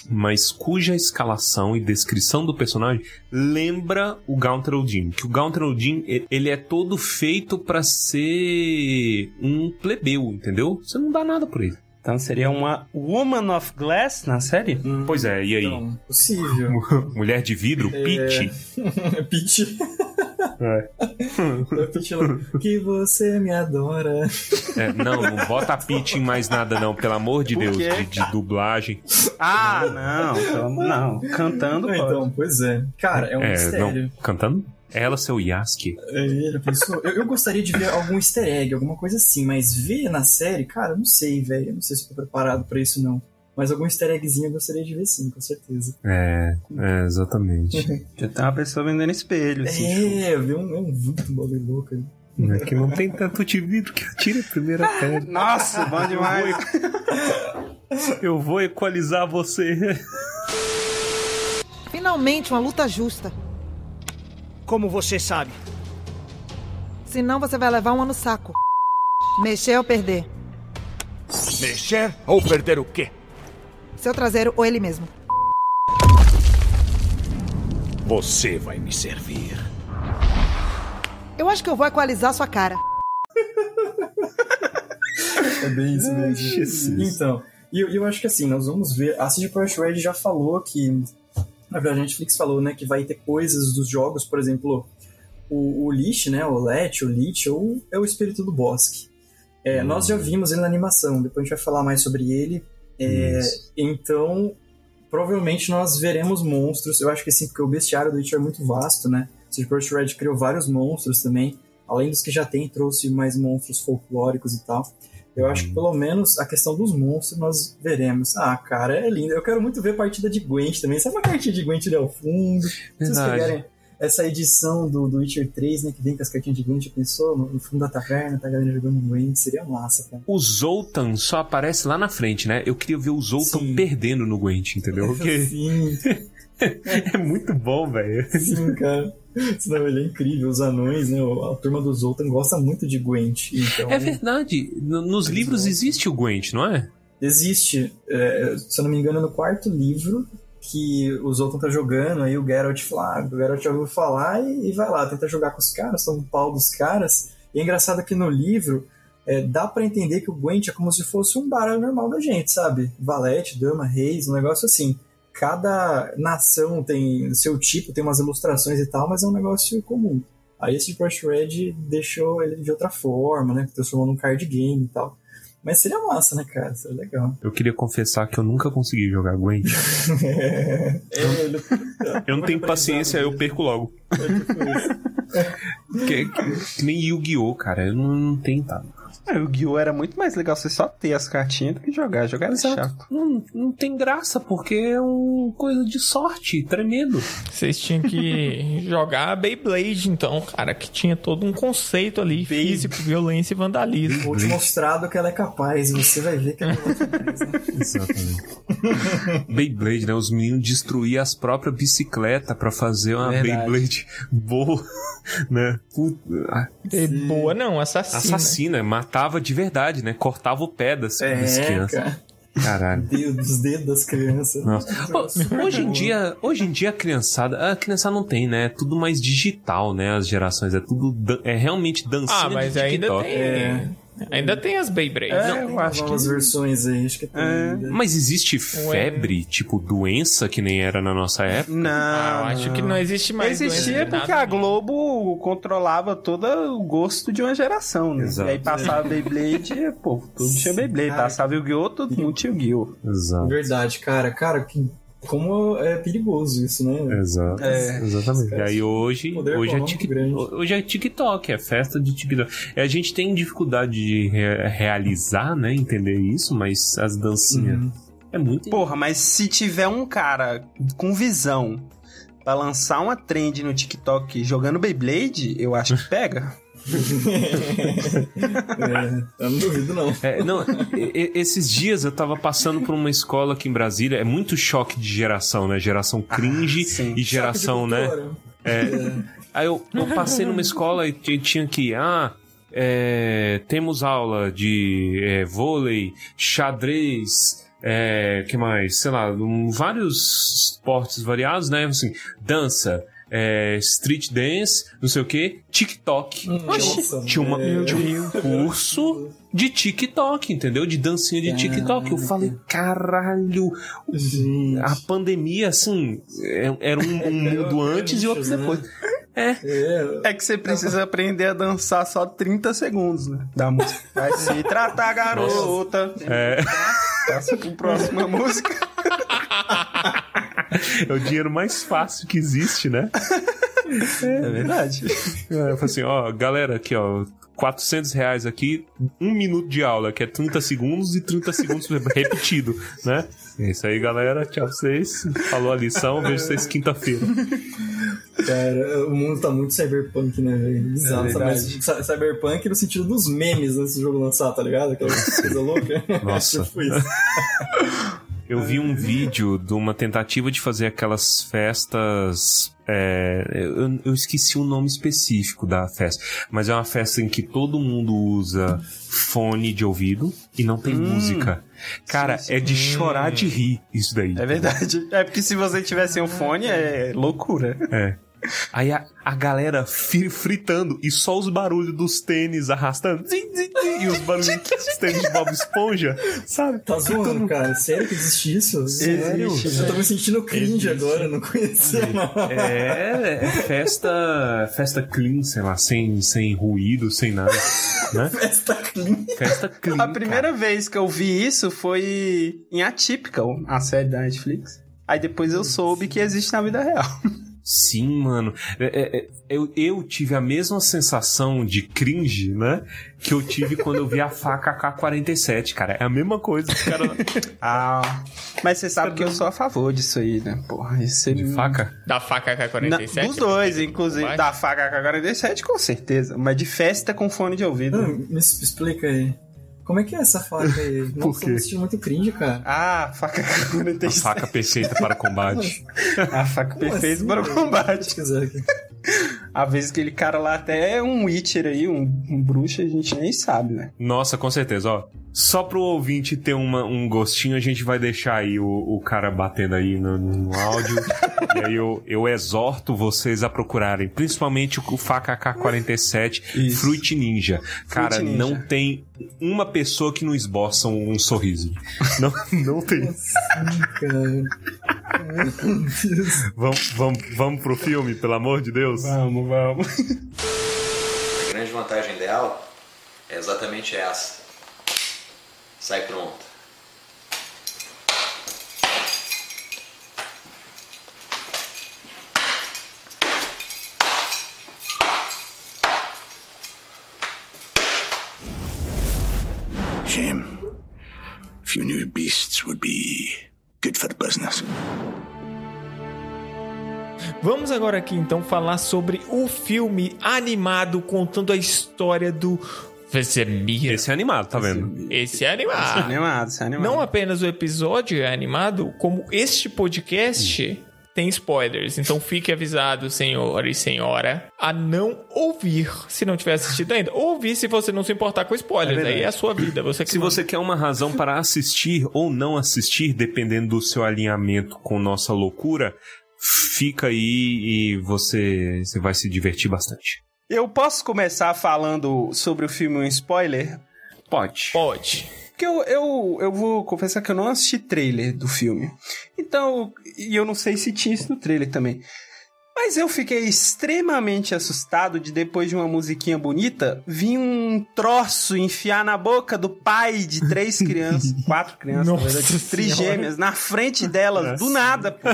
mas cuja escalação e descrição do personagem lembra o Gaunter Odin. Que o Gaunter Odin, ele é todo feito pra ser um plebeu, entendeu? Você não dá nada por ele. Então seria uma Woman of Glass na série? Pois é, e aí? Então, possível. Mulher de vidro, Peach. Pitch. É. É Pitch lá. Que você me adora. É, não, não bota Peach em mais nada não, pelo amor de Por Deus, de, de dublagem. Ah, não. então, não. Cantando pode. Então, pois é. Cara, é um É, mistério. não, cantando? Ela, seu Yasuke. É, pensou? Eu, eu gostaria de ver algum easter egg, alguma coisa assim, mas ver na série, cara, eu não sei, velho. Eu não sei se eu tô preparado pra isso, não. Mas algum easter eggzinho eu gostaria de ver sim, com certeza. É, é, exatamente. Já tem uma pessoa vendendo espelho, assim. tipo, É, eu vi um, um vulto um bagulho louco ali. É que não tem tanto de vidro que atira a primeira pedra. Nossa, bom demais. Eu vou equalizar você. Finalmente uma luta justa. Como você sabe? Senão você vai levar uma no saco. Mexer ou perder. Mexer ou perder o quê? Seu traseiro ou ele mesmo. Você vai me servir. Eu acho que eu vou equalizar sua cara. É bem isso mesmo. Então, e eu, eu acho que assim, nós vamos ver. A CD Projekt Red já falou que. Na verdade, a Netflix falou, né, que vai ter coisas dos jogos, por exemplo, o, o Lich, né, o Let, o Lich, ou é o Espírito do Bosque. É, Nós já vimos ele na animação, depois a gente vai falar mais sobre ele. É, então, provavelmente nós veremos monstros. Eu acho que sim, porque o bestiário do Witcher é muito vasto, né? O CD Projekt Red criou vários monstros também. Além dos que já tem, trouxe mais monstros folclóricos e tal. Eu acho que pelo menos a questão dos monstros nós veremos. Ah, cara, é lindo. Eu quero muito ver a partida de Gwent também. Sabe uma cartinha de Gwent ali ao fundo? Se vocês pegarem essa edição do, do Witcher 3, né, que vem com as cartinhas de Gwent, já pensou? No, no fundo da taverna, tá a galera jogando Gwent, seria massa, cara. O Zoltan só aparece lá na frente, né? Eu queria ver o Zoltan Sim. perdendo no Gwent, entendeu? Porque Sim, é muito bom, velho. sim, cara. Senão ele é incrível. Os anões, né? A turma do Zoltan gosta muito de Gwent. Então, É verdade. No- Nos livros existe o Gwent, não é? Existe, é, se eu não me engano, no quarto livro, que o Zoltan tá jogando, aí o Geralt fala, ah, o Geralt já ouviu falar e, e vai lá, tenta jogar com os caras, toma um pau dos caras. E é engraçado que no livro é, dá para entender que o Gwent é como se fosse um baralho normal da gente, sabe? Valete, dama, reis, um negócio assim. Cada nação tem seu tipo, tem umas ilustrações e tal, mas é um negócio comum. Aí esse Brush Red deixou ele de outra forma, né? Transformou num card game e tal. Mas seria massa, né, cara? Seria legal. Eu queria confessar que eu nunca consegui jogar Gwent. é, ele- Eu não tenho paciência, eu perco logo. que, que- que nem Yu-Gi-Oh, cara. Eu não, não tenho, tá? É, o Guiô era muito mais legal você só ter as cartinhas do que jogar. Jogar era chato. Não, não tem graça, porque é uma coisa de sorte, tremendo. Vocês tinham que jogar Beyblade, então, cara, que tinha todo um conceito ali, físico, violência e vandalismo. Vou te mostrar do que ela é capaz, e você vai ver que ela é capaz, né? Exatamente. Beyblade, né? Os meninos destruíam as próprias bicicletas pra fazer uma Verdade. Beyblade boa, né? Puta, ah, boa não, assassina. assassina, matava de verdade, né? Cortava o pé das, das É, crianças. cara. Caralho. Dedo, dos dedos das crianças. Nossa. Pô, hoje em dia, hoje em dia a criançada, a criançada não tem, né? É tudo mais digital, né? As gerações é tudo dan- é realmente dancinha Ah, mas de ainda tem. É. Ainda tem as Beyblade. É, Não, eu acho que... versões aí, acho que tem. ainda. Mas existe febre, tipo doença que nem era na nossa época? Não. Ah, eu acho que não existe mais. Existia porque a Globo controlava todo o gosto de uma geração, né? Exato. E aí passava Beyblade, pô, tudo tinha Beyblade. Cara, Passava Yu-Gi-Oh!, todo mundo tinha Yu-Gi-Oh! Exato. Verdade, cara. Cara, que, como é perigoso isso, né? Exato. É. Exatamente. E aí hoje, hoje, é tic, grande. hoje é TikTok, é festa de TikTok. E a gente tem dificuldade de re- realizar, né? Entender isso, mas as dancinhas. Uhum. É muito. Porra, mas se tiver um cara com visão pra lançar uma trend no TikTok jogando Beyblade, eu acho que pega. É, eu não duvido, não. É, não, e- esses dias eu tava passando por uma escola aqui em Brasília, é muito choque de geração, né? Geração cringe sim. e geração, né? É. Aí eu, eu passei numa escola e tinha que, ah, é, temos aula de é, vôlei, xadrez, é, que mais? Sei lá, um, vários esportes variados, né? Assim, dança, é, street dance, não sei o que, TikTok. Nossa, tinha, uma, tinha um curso de TikTok, entendeu? De dancinha de TikTok. Eu falei, caralho, Gente. a pandemia, assim, é- era um, um mundo antes e outro né? depois. É, É, É que você precisa aprender a dançar só 30 segundos, né? Da música. Vai se tratar, garota. é, Passa pro próxima música. É o dinheiro mais fácil que existe, né? É verdade. É, eu falei assim, ó, galera, aqui, ó, 400 reais aqui, um minuto de aula, que é 30 segundos e 30 segundos repetido, né? É isso aí, galera. Tchau pra vocês. Falou a lição, vejo vocês quinta-feira. cara, o mundo tá muito cyberpunk, né, velho? Bizarro, É? Mas verdade. cy- cyberpunk no sentido dos memes antes do jogo lançar, tá ligado? Aquela coisa louca. Nossa. tipo isso. Eu vi um vídeo de uma tentativa de fazer aquelas festas. é, eu, eu esqueci o nome específico da festa, mas é uma festa em que todo mundo usa fone de ouvido e não tem música. Cara, é de chorar de rir isso daí. É verdade. É porque se você tiver sem o fone, é loucura. É. Aí a, a galera fritando e só os barulhos dos tênis arrastando. E os barulhos dos tênis de Bob Esponja, sabe? Tá zoando, cara? Sério que existe isso? Sério? Eu tô me sentindo cringe agora, não conhecia não. É, é festa, festa clean, sei lá, sem, sem ruído, sem nada, né? Festa clean. Festa clean. A primeira vez que eu vi isso foi em Atypical, a série da Netflix. Aí depois eu soube que existe na vida real. Sim, mano. É, é, é, eu, eu tive a mesma sensação de cringe, né? Que eu tive quando eu vi a faca AK-47, cara. É a mesma coisa. Cara... Ah, mas você sabe que eu sou a favor disso aí, né? Porra, isso De faca? Da faca Na, K-47? dos dois, inclusive. Vai? Da faca K-47, com certeza. Mas de festa com fone de ouvido. Ah, Me explica aí. Como é que é essa faca aí? Nossa, quê? me sentindo muito cringe, cara. Ah, faca A K-47. faca perfeita para combate. A faca Como perfeita assim, para o combate. Às vezes aquele cara lá até é um Witcher aí, um, um bruxo, a gente nem sabe, né? Nossa, com certeza, ó. Só pro ouvinte ter uma, um gostinho, a gente vai deixar aí o, o cara batendo aí no, no áudio. e aí eu, eu exorto vocês a procurarem, principalmente o faca AK-47 Isso. Fruit Ninja. Cara, Ninja. não tem uma pessoa que não esboça um, um sorriso. Não, não tem. Vamos, vamos, vamos pro filme, pelo amor de Deus? Vamos, vamos. A grande vantagem dela é exatamente essa. Sai pronta. If you knew beasts would be good for business. Vamos agora aqui então falar sobre o filme animado contando a história do Vesemir. Esse é animado, tá vendo? Esse é animado. Isso é animado, isso é animado. Não apenas o episódio é animado, como este podcast tem spoilers. Então fique avisado, senhor e senhora, a não ouvir se não tiver assistido ainda. Ouvir se você não se importar com spoilers. É. Aí é a sua vida. Você que Se manda. você quer uma razão para assistir ou não assistir, dependendo do seu alinhamento com nossa loucura, fica aí e você, você vai se divertir bastante. Eu posso começar falando sobre o filme um spoiler? Pode. Pode. Porque eu, eu, eu vou confessar que eu não assisti trailer do filme. Então, e eu não sei se tinha isso no trailer também. Mas eu fiquei extremamente assustado de depois de uma musiquinha bonita, vir um troço enfiar na boca do pai de três crianças, quatro crianças, na Nossa verdade, trigêmeas, na frente delas, do nada, pô.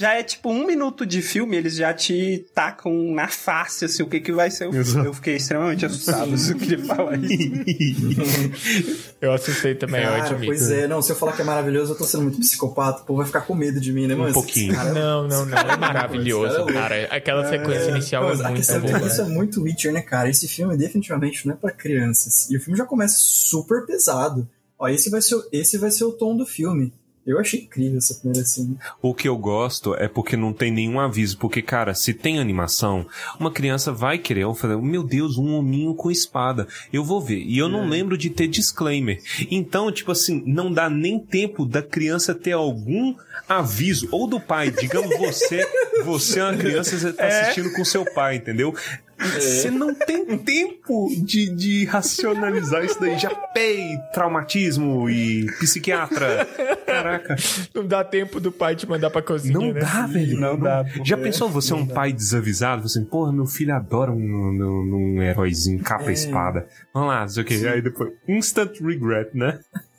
Já é tipo um minuto de filme, eles já te tacam na face, assim, o que que vai ser o filme. Eu fiquei extremamente assustado, eu queria falar isso. Eu assustei também, eu Cara, admito. pois é, não, se eu falar que é maravilhoso, eu tô sendo muito psicopata, o povo vai ficar com medo de mim, né, mano? Um pouquinho. Cara, Não, não, não. É maravilhoso, cara. Aquela sequência inicial Mas é a muito questão é boa. isso é muito Witcher, né, cara? Esse filme definitivamente não é pra crianças. E o filme já começa super pesado. Ó, esse vai ser, esse vai ser o tom do filme. Eu achei incrível essa primeira cena. O que eu gosto é porque não tem nenhum aviso. Porque, cara, se tem animação, uma criança vai querer. Eu falei, meu Deus, um hominho com espada. Eu vou ver. E eu não lembro de ter disclaimer. Então, tipo assim, não dá nem tempo da criança ter algum aviso. Ou do pai. Digamos você, você é uma criança, você tá assistindo com seu pai, entendeu? Você não tem tempo de, de racionalizar isso daí. Já pei, traumatismo e psiquiatra. Caraca. Não dá tempo do pai te mandar pra cozinha, Não né? dá, velho. Não dá, pô. Já pensou você é um pai desavisado? Você, porra, meu filho adora um, um, um heróizinho capa espada. Vamos lá, não sei o que. Aí depois, instant regret, né?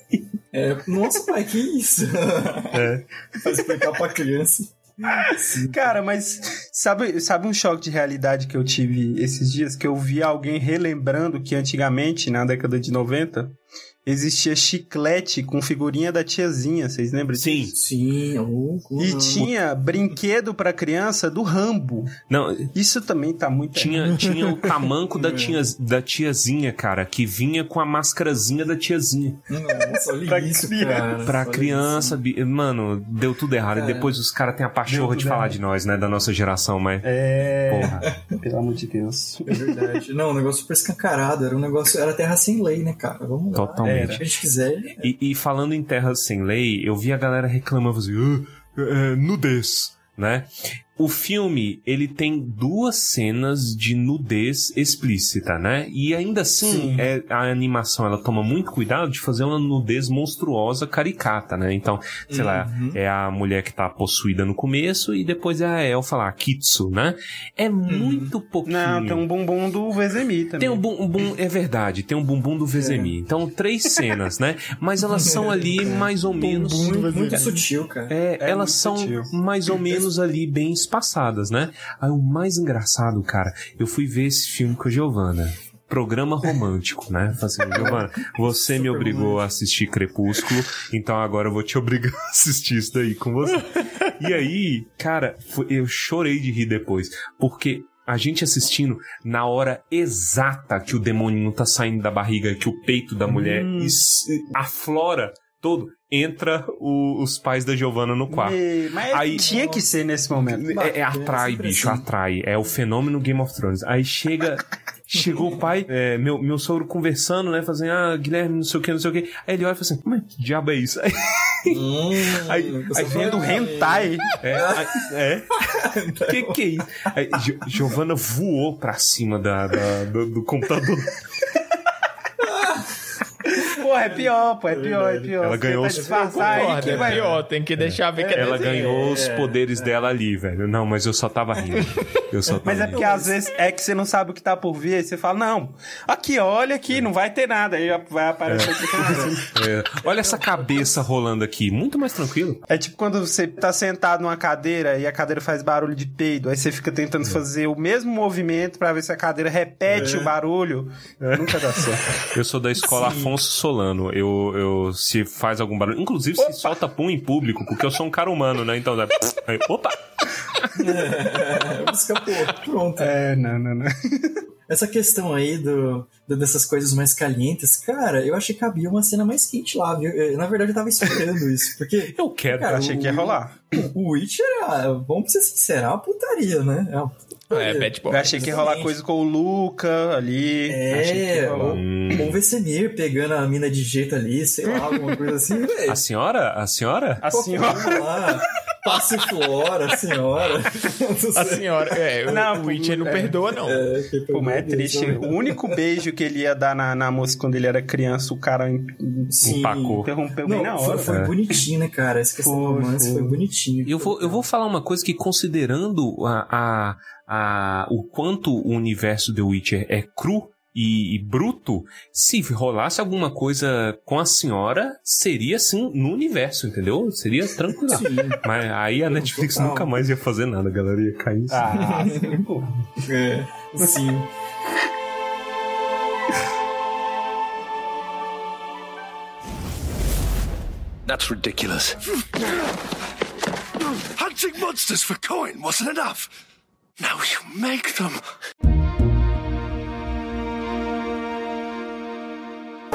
É, nossa, pai, que isso? É. Vai explicar pra criança. Cara, mas sabe, sabe um choque de realidade que eu tive esses dias? Que eu vi alguém relembrando que antigamente, na década de 90, existia chiclete com figurinha da tiazinha, vocês lembram disso? Sim. Sim, oh, E tinha brinquedo pra criança do Rambo. Não, Isso também tá muito tinha, tinha o tamanco da, tia, da tiazinha, cara, que vinha com a máscarazinha da tiazinha. Nossa, olha Pra isso, criança. cara. Pra Olha criança, bi- mano, deu tudo errado. Cara, e depois os caras têm a pachorra de falar errado. de nós, né? Da nossa geração, mas. É. Porra. Pelo amor de Deus. É verdade. Não, um negócio super escancarado. Era um negócio. Era terra sem lei, né, cara? Vamos lá. Totalmente. É, o que a gente quiser. E, e falando em terras sem lei, eu vi a galera reclamando assim, "Ah, é, nudez, né? O filme, ele tem duas cenas de nudez explícita, né? E ainda assim, é, a animação, ela toma muito cuidado de fazer uma nudez monstruosa, caricata, né? Então, sei lá, Uhum. é a mulher que tá possuída no começo e depois é a elfa lá, a Kitsu, né? É muito pouquinho. Não, tem um bumbum do Vezemi também. Tem um bum, um bum- é verdade, tem um bumbum do Vezemi. Então, três cenas, né? Mas elas são ali mais ou menos. Muito, muito sutil, cara. É, É elas são sutil. mais ou menos ali bem espaçadas, né? Aí o mais engraçado, cara, eu fui ver esse filme com a Giovana. Programa romântico, né? Falei assim, Giovana, você me obrigou a assistir Crepúsculo, então agora eu vou te obrigar a assistir isso daí com você. E aí, cara, eu chorei de rir depois, porque a gente assistindo na hora exata que o demoninho tá saindo da barriga, que o peito da mulher es- aflora todo, entra o- os pais da Giovanna no quarto. E- Mas Aí- tinha que ser nesse momento. É, é atrai, bicho, assim. atrai. É o fenômeno Game of Thrones. Aí chega. Chegou o pai, é, meu, meu sogro conversando, né? Fazendo, ah, Guilherme, não sei o que, não sei o que. Aí ele olha e fala assim, mas que diabo é isso? Aí, aí, aí Vendo hentai. é, é. que que é isso? Aí, Gio- Giovanna voou pra cima da, da- do, do computador. Porra, é pior, pô, é pior, é pior. Ela Você ganhou tenta os- Concordo, é vai- pior, tem que deixar ver que é Ela ganhou os poderes dela ali, velho. Não, mas eu só tava rindo. Eu só tava Mas é porque às vezes é que você não sabe o que tá por vir, aí você fala, não, aqui, olha aqui, não vai ter nada. Aí já vai aparecer. É. Olha essa cabeça rolando aqui. Muito mais tranquilo. É tipo quando você tá sentado numa cadeira e a cadeira faz barulho de peido, aí você fica tentando fazer o mesmo movimento pra ver se a cadeira repete o barulho. Nunca dá certo. Eu sou da escola Afonso Solano. Eu, eu se faz algum barulho, inclusive se solta pum em público, porque eu sou um cara humano, né? Então, aí, opa! Escapou. Pronto. É, não, não, não. Essa questão aí do, do- dessas coisas mais calientes, cara, eu achei que cabia uma cena mais quente lá, viu? Eu, na verdade, eu tava esperando isso, porque. Eu quero. Cara, Eu achei que ia o- rolar. O Witcher, ah, vamos ser sinceros, é uma putaria, né? É uma. É, bad boy. Eu achei que ia rolar coisa com o Luca ali. É, ou, ou o Vesemir pegando a mina de jeito ali, sei lá, alguma coisa assim, velho. A senhora? A senhora? Assim, ó. Passiflora, a senhora. A senhora, é, o, Não, o Witcher não é. perdoa, não. É, Pô, mas é triste. O único beijo que ele ia dar na, na moça quando ele era criança, o cara Sim. Empacou. interrompeu Não, bem na foi, hora. foi É. bonitinho, né, cara? Essa questão do Foi, romance foi, foi. bonitinho. Eu vou, eu vou falar uma coisa que, considerando a, a, a- o quanto o universo The Witcher é cru e, e bruto, se rolasse alguma coisa com a senhora, seria assim no universo, entendeu? Seria tranquilo. Sim. Mas aí a Netflix Total. nunca mais ia fazer nada, a galera ia cair. em cima. Ah, sim. É, sim. That's ridiculous. Hunting monsters for coin wasn't enough. Now you make them.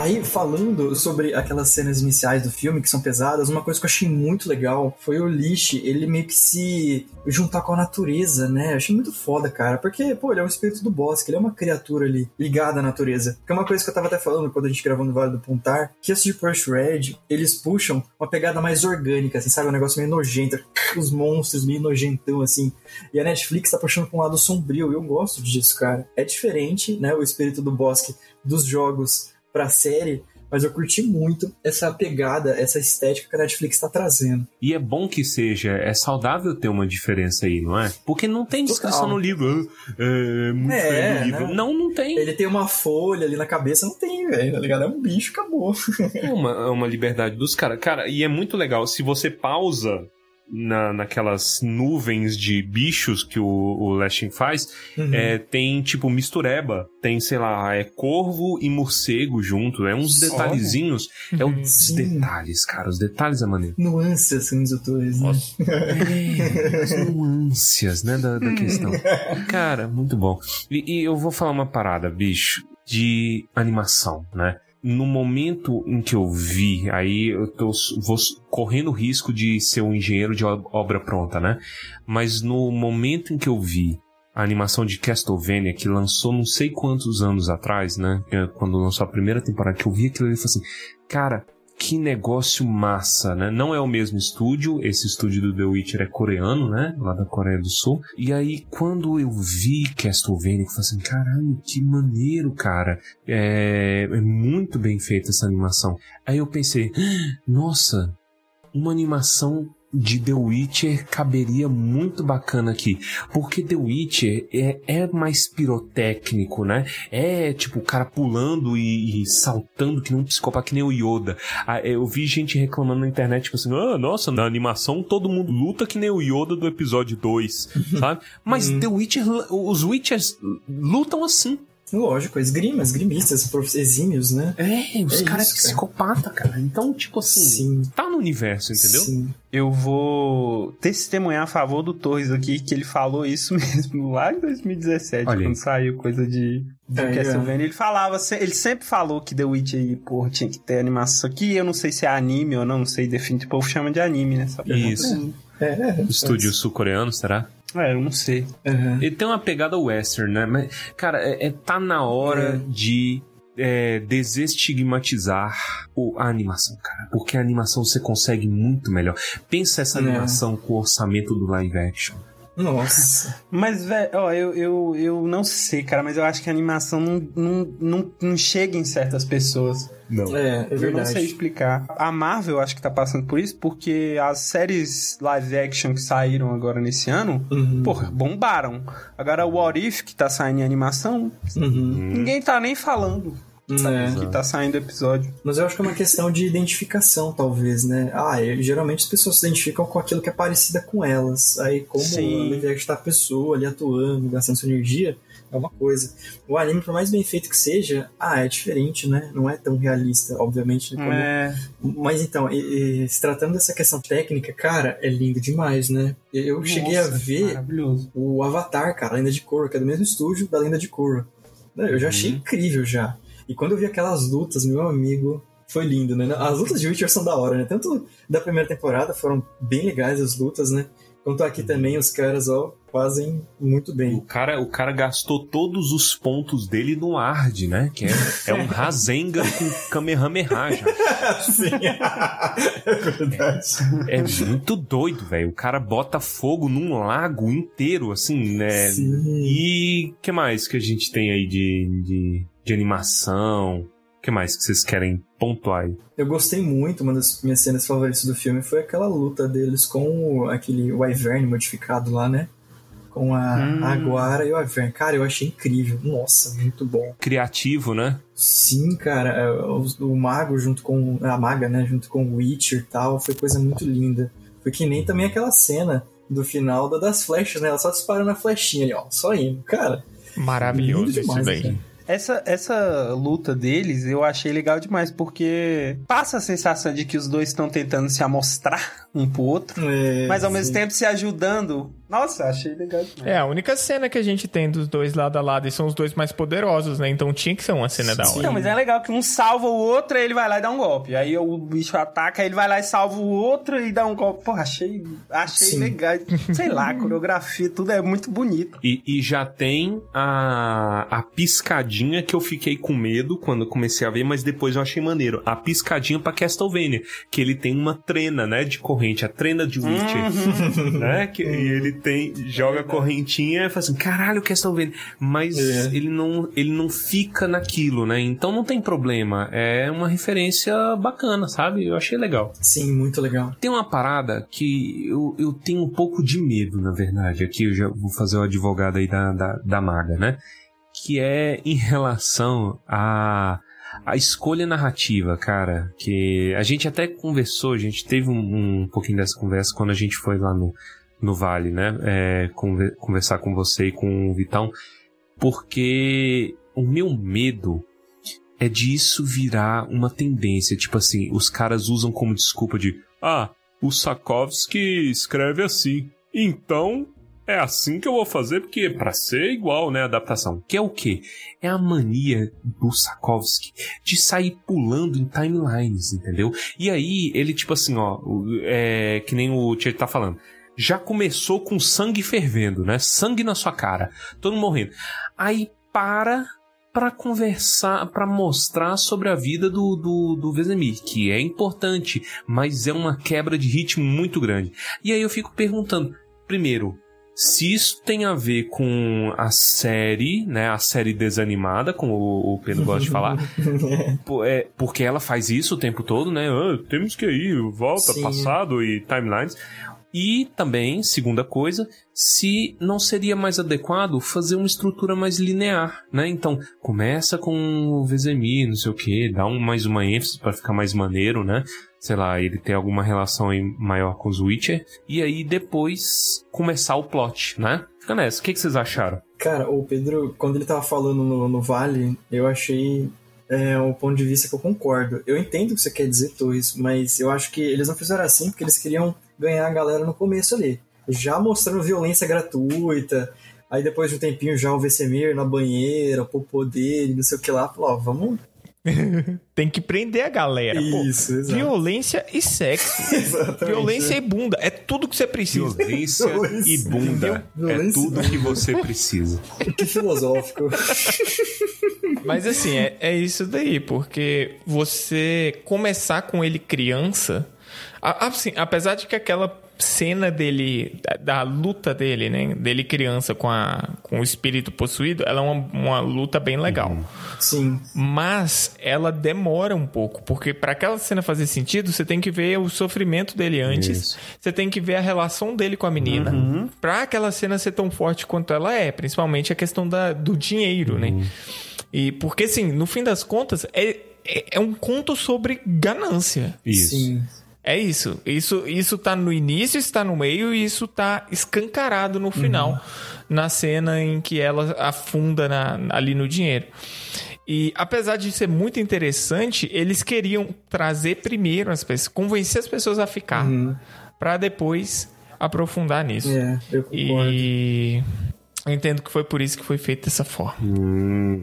Aí, falando sobre aquelas cenas iniciais do filme que são pesadas, uma coisa que eu achei muito legal foi o Lich, ele meio que se juntar com a natureza, né? Eu achei muito foda, cara. Porque, pô, ele é um espírito do bosque, ele é uma criatura ali ligada à natureza. Que é uma coisa que eu tava até falando quando a gente gravou no Vale do Pontar, que esses de Push Red, eles puxam uma pegada mais orgânica, assim, sabe? Um negócio meio nojento, os monstros meio nojentão, assim. E a Netflix tá puxando pra um lado sombrio, e eu gosto disso, cara. É diferente, né? O espírito do bosque dos jogos pra série, mas eu curti muito essa pegada, essa estética que a Netflix tá trazendo. E é bom que seja, é saudável ter uma diferença aí, não é? Porque não tem descrição Total. no livro. ah, É, muito É, diferente do livro. né? Não, não tem. Ele tem uma folha ali na cabeça, não tem, velho, tá ligado? É um bicho, acabou. É uma, é uma liberdade dos caras. Cara, e é muito legal. Se você pausa na, naquelas nuvens de bichos que o, o faz, Uhum. é, tem tipo mistureba. Tem, sei lá, é corvo e morcego junto. É uns detalhezinhos. É os Sim. detalhes, cara. Os detalhes é maneiro. Nuances, assim, dos autores, né? É, as nuances, né, da, da questão. Cara, muito bom. E, e eu vou falar uma parada, bicho, de animação, né? No momento em que eu vi, aí eu tô vou correndo o risco de ser um engenheiro de ob- obra pronta, né? Mas no momento em que eu vi a animação de Castlevania, que lançou não sei quantos anos atrás, né? Quando lançou a primeira temporada, que eu vi aquilo ali e falei assim, cara, que negócio massa, né? Não é o mesmo estúdio, esse estúdio do The Witcher é coreano, né? Lá da Coreia do Sul. E aí, quando eu vi Castlevania, eu falei assim, caralho, que maneiro, cara. É, é muito bem feita essa animação. Aí eu pensei, "Ah, nossa, uma animação de The Witcher caberia muito bacana aqui. Porque The Witcher é, é mais pirotécnico, né? É tipo o cara pulando e, e saltando que nem um psicopata, que nem o Yoda. Ah, Eu vi gente reclamando na internet, tipo assim, ah, nossa, na animação todo mundo luta que nem o Yoda do episódio 2, sabe? Mas The Witcher, os Witchers lutam assim. Lógico, esgrima, esgrimistas, exímios, né? É, os É caras é psicopata, cara. Então, tipo assim, Sim. tá no universo, entendeu? Sim. Eu vou testemunhar a favor do Torres aqui, que ele falou isso mesmo lá em 2017, Olha quando saiu coisa de, de ó. Castlevania. Ele falava, ele sempre falou que The Witch aí, porra, tinha que ter animação aqui. Eu não sei se é anime ou não, não sei, definitivamente o povo chama de anime, né? Essa pergunta. Isso. É, é. Estúdio sul-coreano, será? É, eu não sei. Aham. Ele tem uma pegada western, né? Mas, cara, é, é- tá na hora de é, desestigmatizar o- a animação, cara. Porque a animação você consegue muito melhor. Pensa essa É. animação com o orçamento do live action. Nossa. Mas, velho, ó, eu, eu, eu não sei, cara, mas eu acho que a animação não, não, não, não chega em certas pessoas. Não. É, é Eu não sei explicar. A Marvel acho que tá passando por isso, porque as séries live action que saíram agora nesse ano, Uhum. porra, bombaram. Agora o What If, que tá saindo em animação, Uhum. ninguém tá nem falando É. que tá saindo episódio. Mas eu acho que é uma questão de identificação, talvez, né? Ah, e geralmente as pessoas se identificam com aquilo que é parecida com elas. Aí, como Sim. a live action tá a pessoa ali atuando, gastando sua energia, é uma coisa. O anime, por mais bem feito que seja, ah, é diferente, né? Não é tão realista, obviamente. né? É, Mas então, e- e se tratando dessa questão técnica, cara, é lindo demais, né? Eu cheguei a nossa, ver o Avatar, cara, a Lenda de Korra, que é do mesmo estúdio da Lenda de Korra. Né, Eu já achei incrível já. E quando eu vi aquelas lutas, meu amigo, foi lindo, né? As lutas de Witcher são da hora, né? Tanto da primeira temporada foram bem legais as lutas, né? Quanto aqui também os caras, ó, fazem muito O bem. cara, o cara gastou todos os pontos dele no Ard, né? Que é, é um Rasengan com Kamehameha já. Sim, é verdade. É muito doido, velho. O cara bota fogo num lago inteiro, assim, né? Sim. E que mais que a gente tem aí de, de, de animação? O que mais que vocês querem pontuar aí? Eu gostei muito, uma das minhas cenas favoritas do filme foi aquela luta deles com o- aquele Wyvern modificado lá, né? Com a Hum. Aguara e o Wyvern. Cara, eu achei incrível. Nossa, muito bom. Criativo, né? Sim, cara, é, o, o mago junto com a maga, né, junto com o Witcher e tal, foi coisa muito linda. Foi que nem também aquela cena do final da- das flechas, né? Ela só disparando a flechinha ali, ó, só indo. Cara, Maravilhoso isso demais, daí. cara. Essa, essa luta deles eu achei legal demais, porque passa a sensação de que os dois estão tentando se amostrar um pro outro, é, mas ao mesmo sim. tempo se ajudando. Nossa, achei legal demais. É, a única cena que a gente tem dos dois lado a lado e são os dois mais poderosos, né? Então tinha que ser uma cena da hora. Não, mas é legal que um salva o outro, aí ele vai lá e dá um golpe. Aí o bicho ataca, aí ele vai lá e salva o outro e dá um golpe. Porra, achei, achei Sim. legal. Sei lá, a coreografia, tudo é muito bonito. E, e já tem a, a piscadinha que eu fiquei com medo quando comecei a ver, mas depois eu achei maneiro. A piscadinha pra Castlevania, que ele tem uma trena, né, de corrente, a trena de Witcher, né, que e ele tem, joga a correntinha e fala assim, caralho, Castlevania, mas É. ele não, ele não fica naquilo, né, então não tem problema, é uma referência bacana, sabe, eu achei legal. Sim, muito legal. Tem uma parada que eu, eu tenho um pouco de medo, na verdade. Aqui eu já vou fazer o advogado aí da, da, da maga, né? Que é em relação a a escolha narrativa, cara. Que a gente até conversou, a gente teve um, um pouquinho dessa conversa quando a gente foi lá no, no Vale, né? É, conver- conversar com você e com o Vitão. Porque o meu medo é disso virar uma tendência. Tipo assim, os caras usam como desculpa de ah, o Sakovsky escreve assim. Então, é assim que eu vou fazer, porque é pra ser igual, né, a adaptação. Que é o quê? É a mania do Sakovsky de sair pulando em timelines, entendeu? E aí, ele tipo assim, ó, é que nem o Tia tá falando. Já começou com sangue fervendo, né? Sangue na sua cara. Todo mundo morrendo. Aí para para conversar, para mostrar sobre a vida do, do, do Vesemir, que é importante, mas é uma quebra de ritmo muito grande. E aí eu fico perguntando, primeiro, se isso tem a ver com a série, né, a série desanimada, como o Pedro gosta de falar, é, porque ela faz isso o tempo todo, né? Ah, temos que ir, volta, Sim. passado e timelines. E também, segunda coisa, se não seria mais adequado fazer uma estrutura mais linear, né? Então, começa com o Vezemir, não sei o que, dá um, mais uma ênfase para ficar mais maneiro, né? Sei lá, ele ter alguma relação maior com os Witcher. E aí depois começar o plot, né? Fica nessa. O que, que vocês acharam? Cara, o Pedro, quando ele tava falando no, no Vale, eu achei é, um ponto de vista que eu concordo. Eu entendo o que você quer dizer, Torres, mas eu acho que eles não fizeram assim porque eles queriam ganhar a galera no começo ali. Já mostrando violência gratuita, aí depois de um tempinho já o Vesemir na banheira, o popô dele, não sei o que lá, falou, ó, vamos Tem que prender a galera. pô. Isso, exato. Violência e sexo. Exatamente. Violência e bunda. É tudo que você precisa. Violência e bunda. É Violência e tudo que você precisa. Que filosófico. Mas assim, é, é isso daí, porque você começar com ele criança. Assim, apesar de que aquela cena dele, da, da luta dele, né? Dele criança com, a, com o espírito possuído, ela é uma, uma luta bem legal. Sim. Mas ela demora um pouco, porque para aquela cena fazer sentido, você tem que ver o sofrimento dele antes, Isso. você tem que ver a relação dele com a menina, Pra aquela cena ser tão forte quanto ela é, principalmente a questão da, do dinheiro, né? E porque assim, no fim das contas, é, é, é um conto sobre ganância. Isso. Sim. É isso. Isso isso tá no início, está no meio e isso tá escancarado no final, na cena em que ela afunda na- ali no dinheiro. E apesar de ser muito interessante, eles queriam trazer primeiro as pessoas, convencer as pessoas a ficar, Pra depois aprofundar nisso. É, eu concordo. E eu entendo que foi por isso que foi feito dessa forma.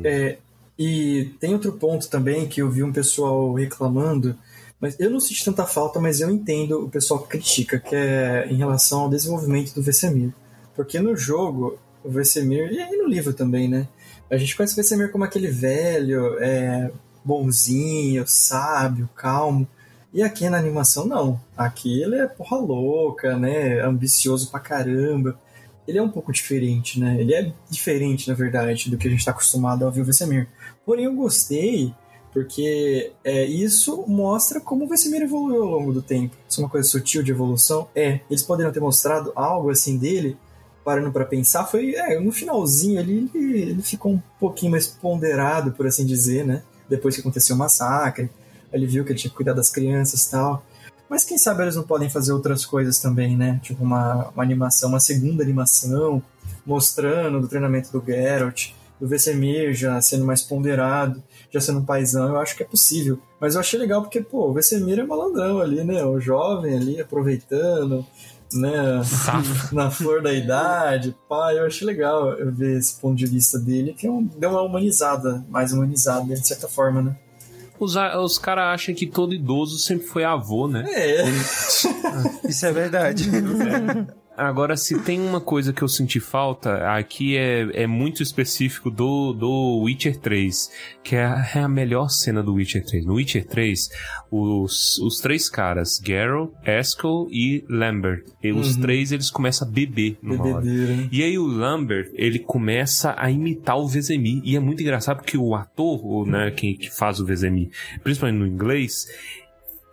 É, e tem outro ponto também que eu vi um pessoal reclamando, mas eu não senti tanta falta, mas eu entendo o pessoal que critica, que é em relação ao desenvolvimento do Vesemir. Porque no jogo, o Vesemir, e aí no livro também, né? A gente conhece o Vesemir como aquele velho, é, bonzinho, sábio, calmo. E aqui na animação, não. Aqui ele é porra louca, né? Ambicioso pra caramba. Ele é um pouco diferente, né? Ele é diferente, na verdade, do que a gente está acostumado a ouvir o Vesemir. Porém, eu gostei porque é, isso mostra como o Vesemir evoluiu ao longo do tempo. Isso é uma coisa sutil de evolução. É, eles poderiam ter mostrado algo assim dele, parando para pensar. Foi é, no finalzinho ali, ele, ele ficou um pouquinho mais ponderado, por assim dizer, né? Depois que aconteceu o massacre. Ele viu que ele tinha que cuidar das crianças e tal. Mas quem sabe eles não podem fazer outras coisas também, né? Tipo uma, uma animação, uma segunda animação, mostrando do treinamento do Geralt, do Vesemir já sendo mais ponderado, já sendo um paizão, eu acho que é possível. Mas eu achei legal porque, pô, o Vesemir é malandrão ali, né? O jovem ali, aproveitando, né? Na flor da idade, pá, eu achei legal eu ver esse ponto de vista dele, que é um- deu uma humanizada, mais humanizada, de certa forma, né? Os, os caras acham que todo idoso sempre foi avô, né? É. Isso é verdade. Agora, se tem uma coisa que eu senti falta, aqui é, é muito específico do, do Witcher 3, que é a, é a melhor cena do Witcher 3. No Witcher 3, os, os três caras, Geralt, Eskel e Lambert, e os Uhum. três eles começam a beber numa hora. Bebedeira, né? E aí o Lambert, ele começa a imitar o Vezemir. E é muito engraçado porque o ator, né, que, que faz o Vezemir, principalmente no inglês,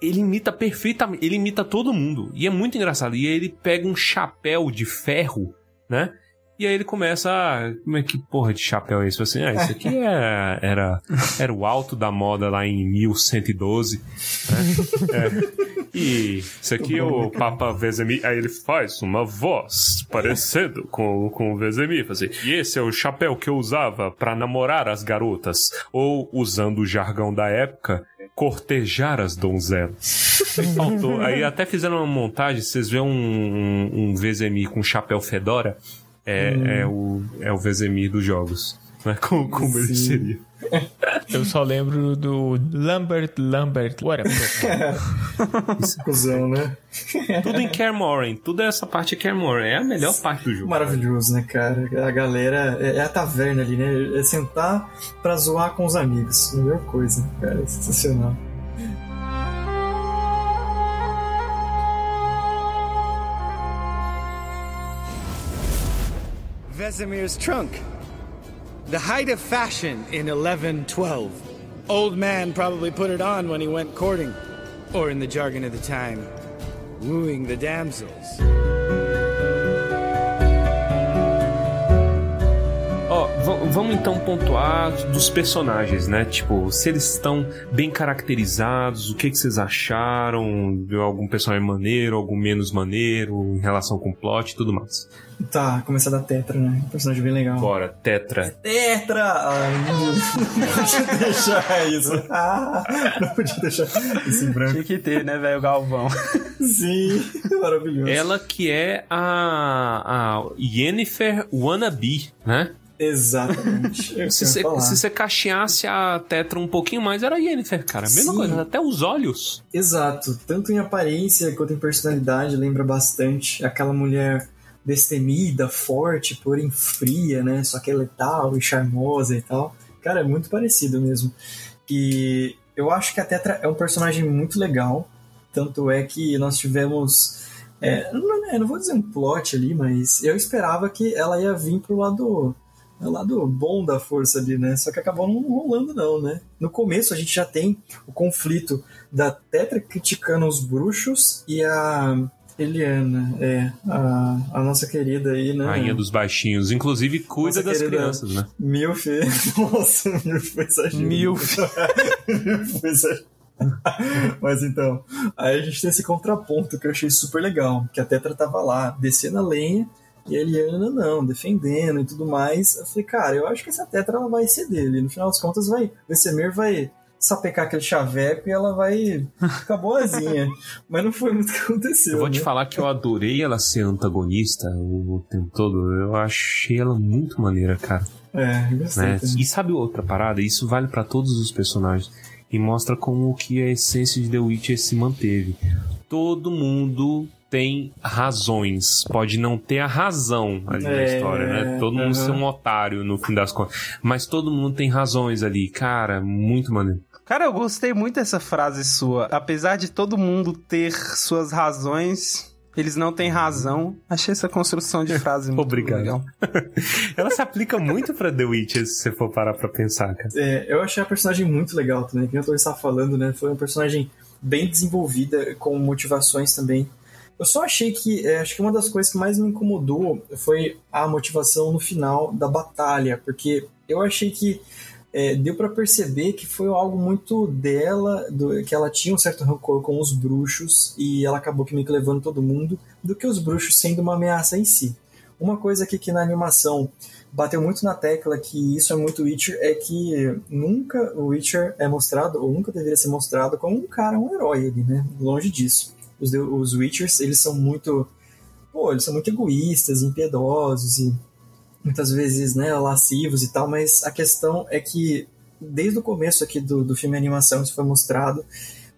ele imita perfeitamente, ele imita todo mundo. E é muito engraçado. E aí ele pega um chapéu de ferro, né? E aí ele começa, ah, como é que porra de chapéu é esse? Assim, ah, isso aqui é, era, era o alto da moda lá em 1112, né? É. E isso aqui é o Papa Vezemir. Aí ele faz uma voz parecendo com, com o Vezemir. Assim, e esse é o chapéu que eu usava pra namorar as garotas. Ou, usando o jargão da época, cortejar as donzelas. Faltou. Aí até fizeram uma montagem, vocês vêem um, um, um Vezemir com chapéu fedora. É, é, o, é o Vezemir dos jogos. Né? Como, como ele seria. Eu só lembro do Lambert, Lambert, whatever. Cusão, né? Tudo em Kermoren. Tudo essa parte é Kermoren. É a melhor parte do jogo. Maravilhoso, né, cara? A galera é, é a taverna ali, né? É sentar pra zoar com os amigos. Melhor coisa, cara. Sensacional. Vesemir's trunk. The height of fashion in 1112. Old man probably put it on when he went courting, or in the jargon of the time, wooing the damsels. Vamos então pontuar dos personagens, né? Tipo, se eles estão bem caracterizados, o que, que vocês acharam? De algum personagem maneiro, algum menos maneiro, em relação com o plot e tudo mais. Tá, começar da Tetra, né? Um personagem bem legal. Bora, Tetra. Tetra! Ai, não podia deixar isso. Ah, não podia deixar isso em branco. Tinha que ter, né, velho? Galvão. Sim, maravilhoso. Ela que é a, a Yennefer Wannabe, né? Exatamente. se, você, se você cacheasse a Tetra um pouquinho mais, era a Yennefer, cara. Mesma Sim. coisa, até os olhos. Exato. Tanto em aparência quanto em personalidade, lembra bastante aquela mulher destemida, forte, porém fria, né? Só que é letal e charmosa e tal. Cara, é muito parecido mesmo. E eu acho que a Tetra é um personagem muito legal. Tanto é que nós tivemos. É, não, não vou dizer um plot ali, mas eu esperava que ela ia vir pro lado é o lado bom da força ali, né? Só que acabou não rolando, não, né? No começo a gente já tem o conflito da Tetra criticando os bruxos e a Eliana, é, a, a nossa querida aí, né? Rainha dos baixinhos. Inclusive, cuida Nossa das crianças, né? Milf. Nossa, Milf foi exagero. Milf. Milf foi exagero. Mas então, aí a gente tem esse contraponto que eu achei super legal, que a Tetra tava lá, descendo a lenha, e a Eliana não, defendendo e tudo mais. Eu falei, cara, eu acho que essa Tetra ela vai ser dele. No final das contas, vai, o Vesemir vai sapecar aquele chaveco e ela vai ficar boazinha. Mas não foi muito o que aconteceu. Eu vou te né? falar que eu adorei ela ser antagonista o tempo todo. Eu achei ela muito maneira, cara. É, eu gostei né? E sabe outra parada? Isso vale pra todos os personagens. E mostra como que a essência de The Witcher se manteve. Todo mundo tem razões. Pode não ter a razão ali na É, história, né? Todo mundo aham. ser um otário no fim das contas. Mas todo mundo tem razões ali. Cara, muito maneiro. Cara, eu gostei muito dessa frase sua. Apesar de todo mundo ter suas razões, eles não têm razão. Achei essa construção de frase muito Obrigado. legal. Ela se aplica muito pra The Witcher, se você for parar pra pensar, cara. É, eu achei a personagem muito legal também, que eu estava falando, né? Foi uma personagem bem desenvolvida, com motivações também. Eu só achei que, é, acho que uma das coisas que mais me incomodou foi a motivação no final da batalha, porque eu achei que é, deu para perceber que foi algo muito dela, do- que ela tinha um certo rancor com os bruxos e ela acabou que meio que levando todo mundo, do que os bruxos sendo uma ameaça em si. Uma coisa aqui que na animação bateu muito na tecla que isso é muito Witcher é que nunca o Witcher é mostrado, ou nunca deveria ser mostrado como um cara, um herói ali, né? Longe disso. Os, os Witchers, eles são muito. Pô, eles são muito egoístas, impiedosos e muitas vezes, né, lascivos e tal, mas a questão é que desde o começo aqui do, do filme animação isso foi mostrado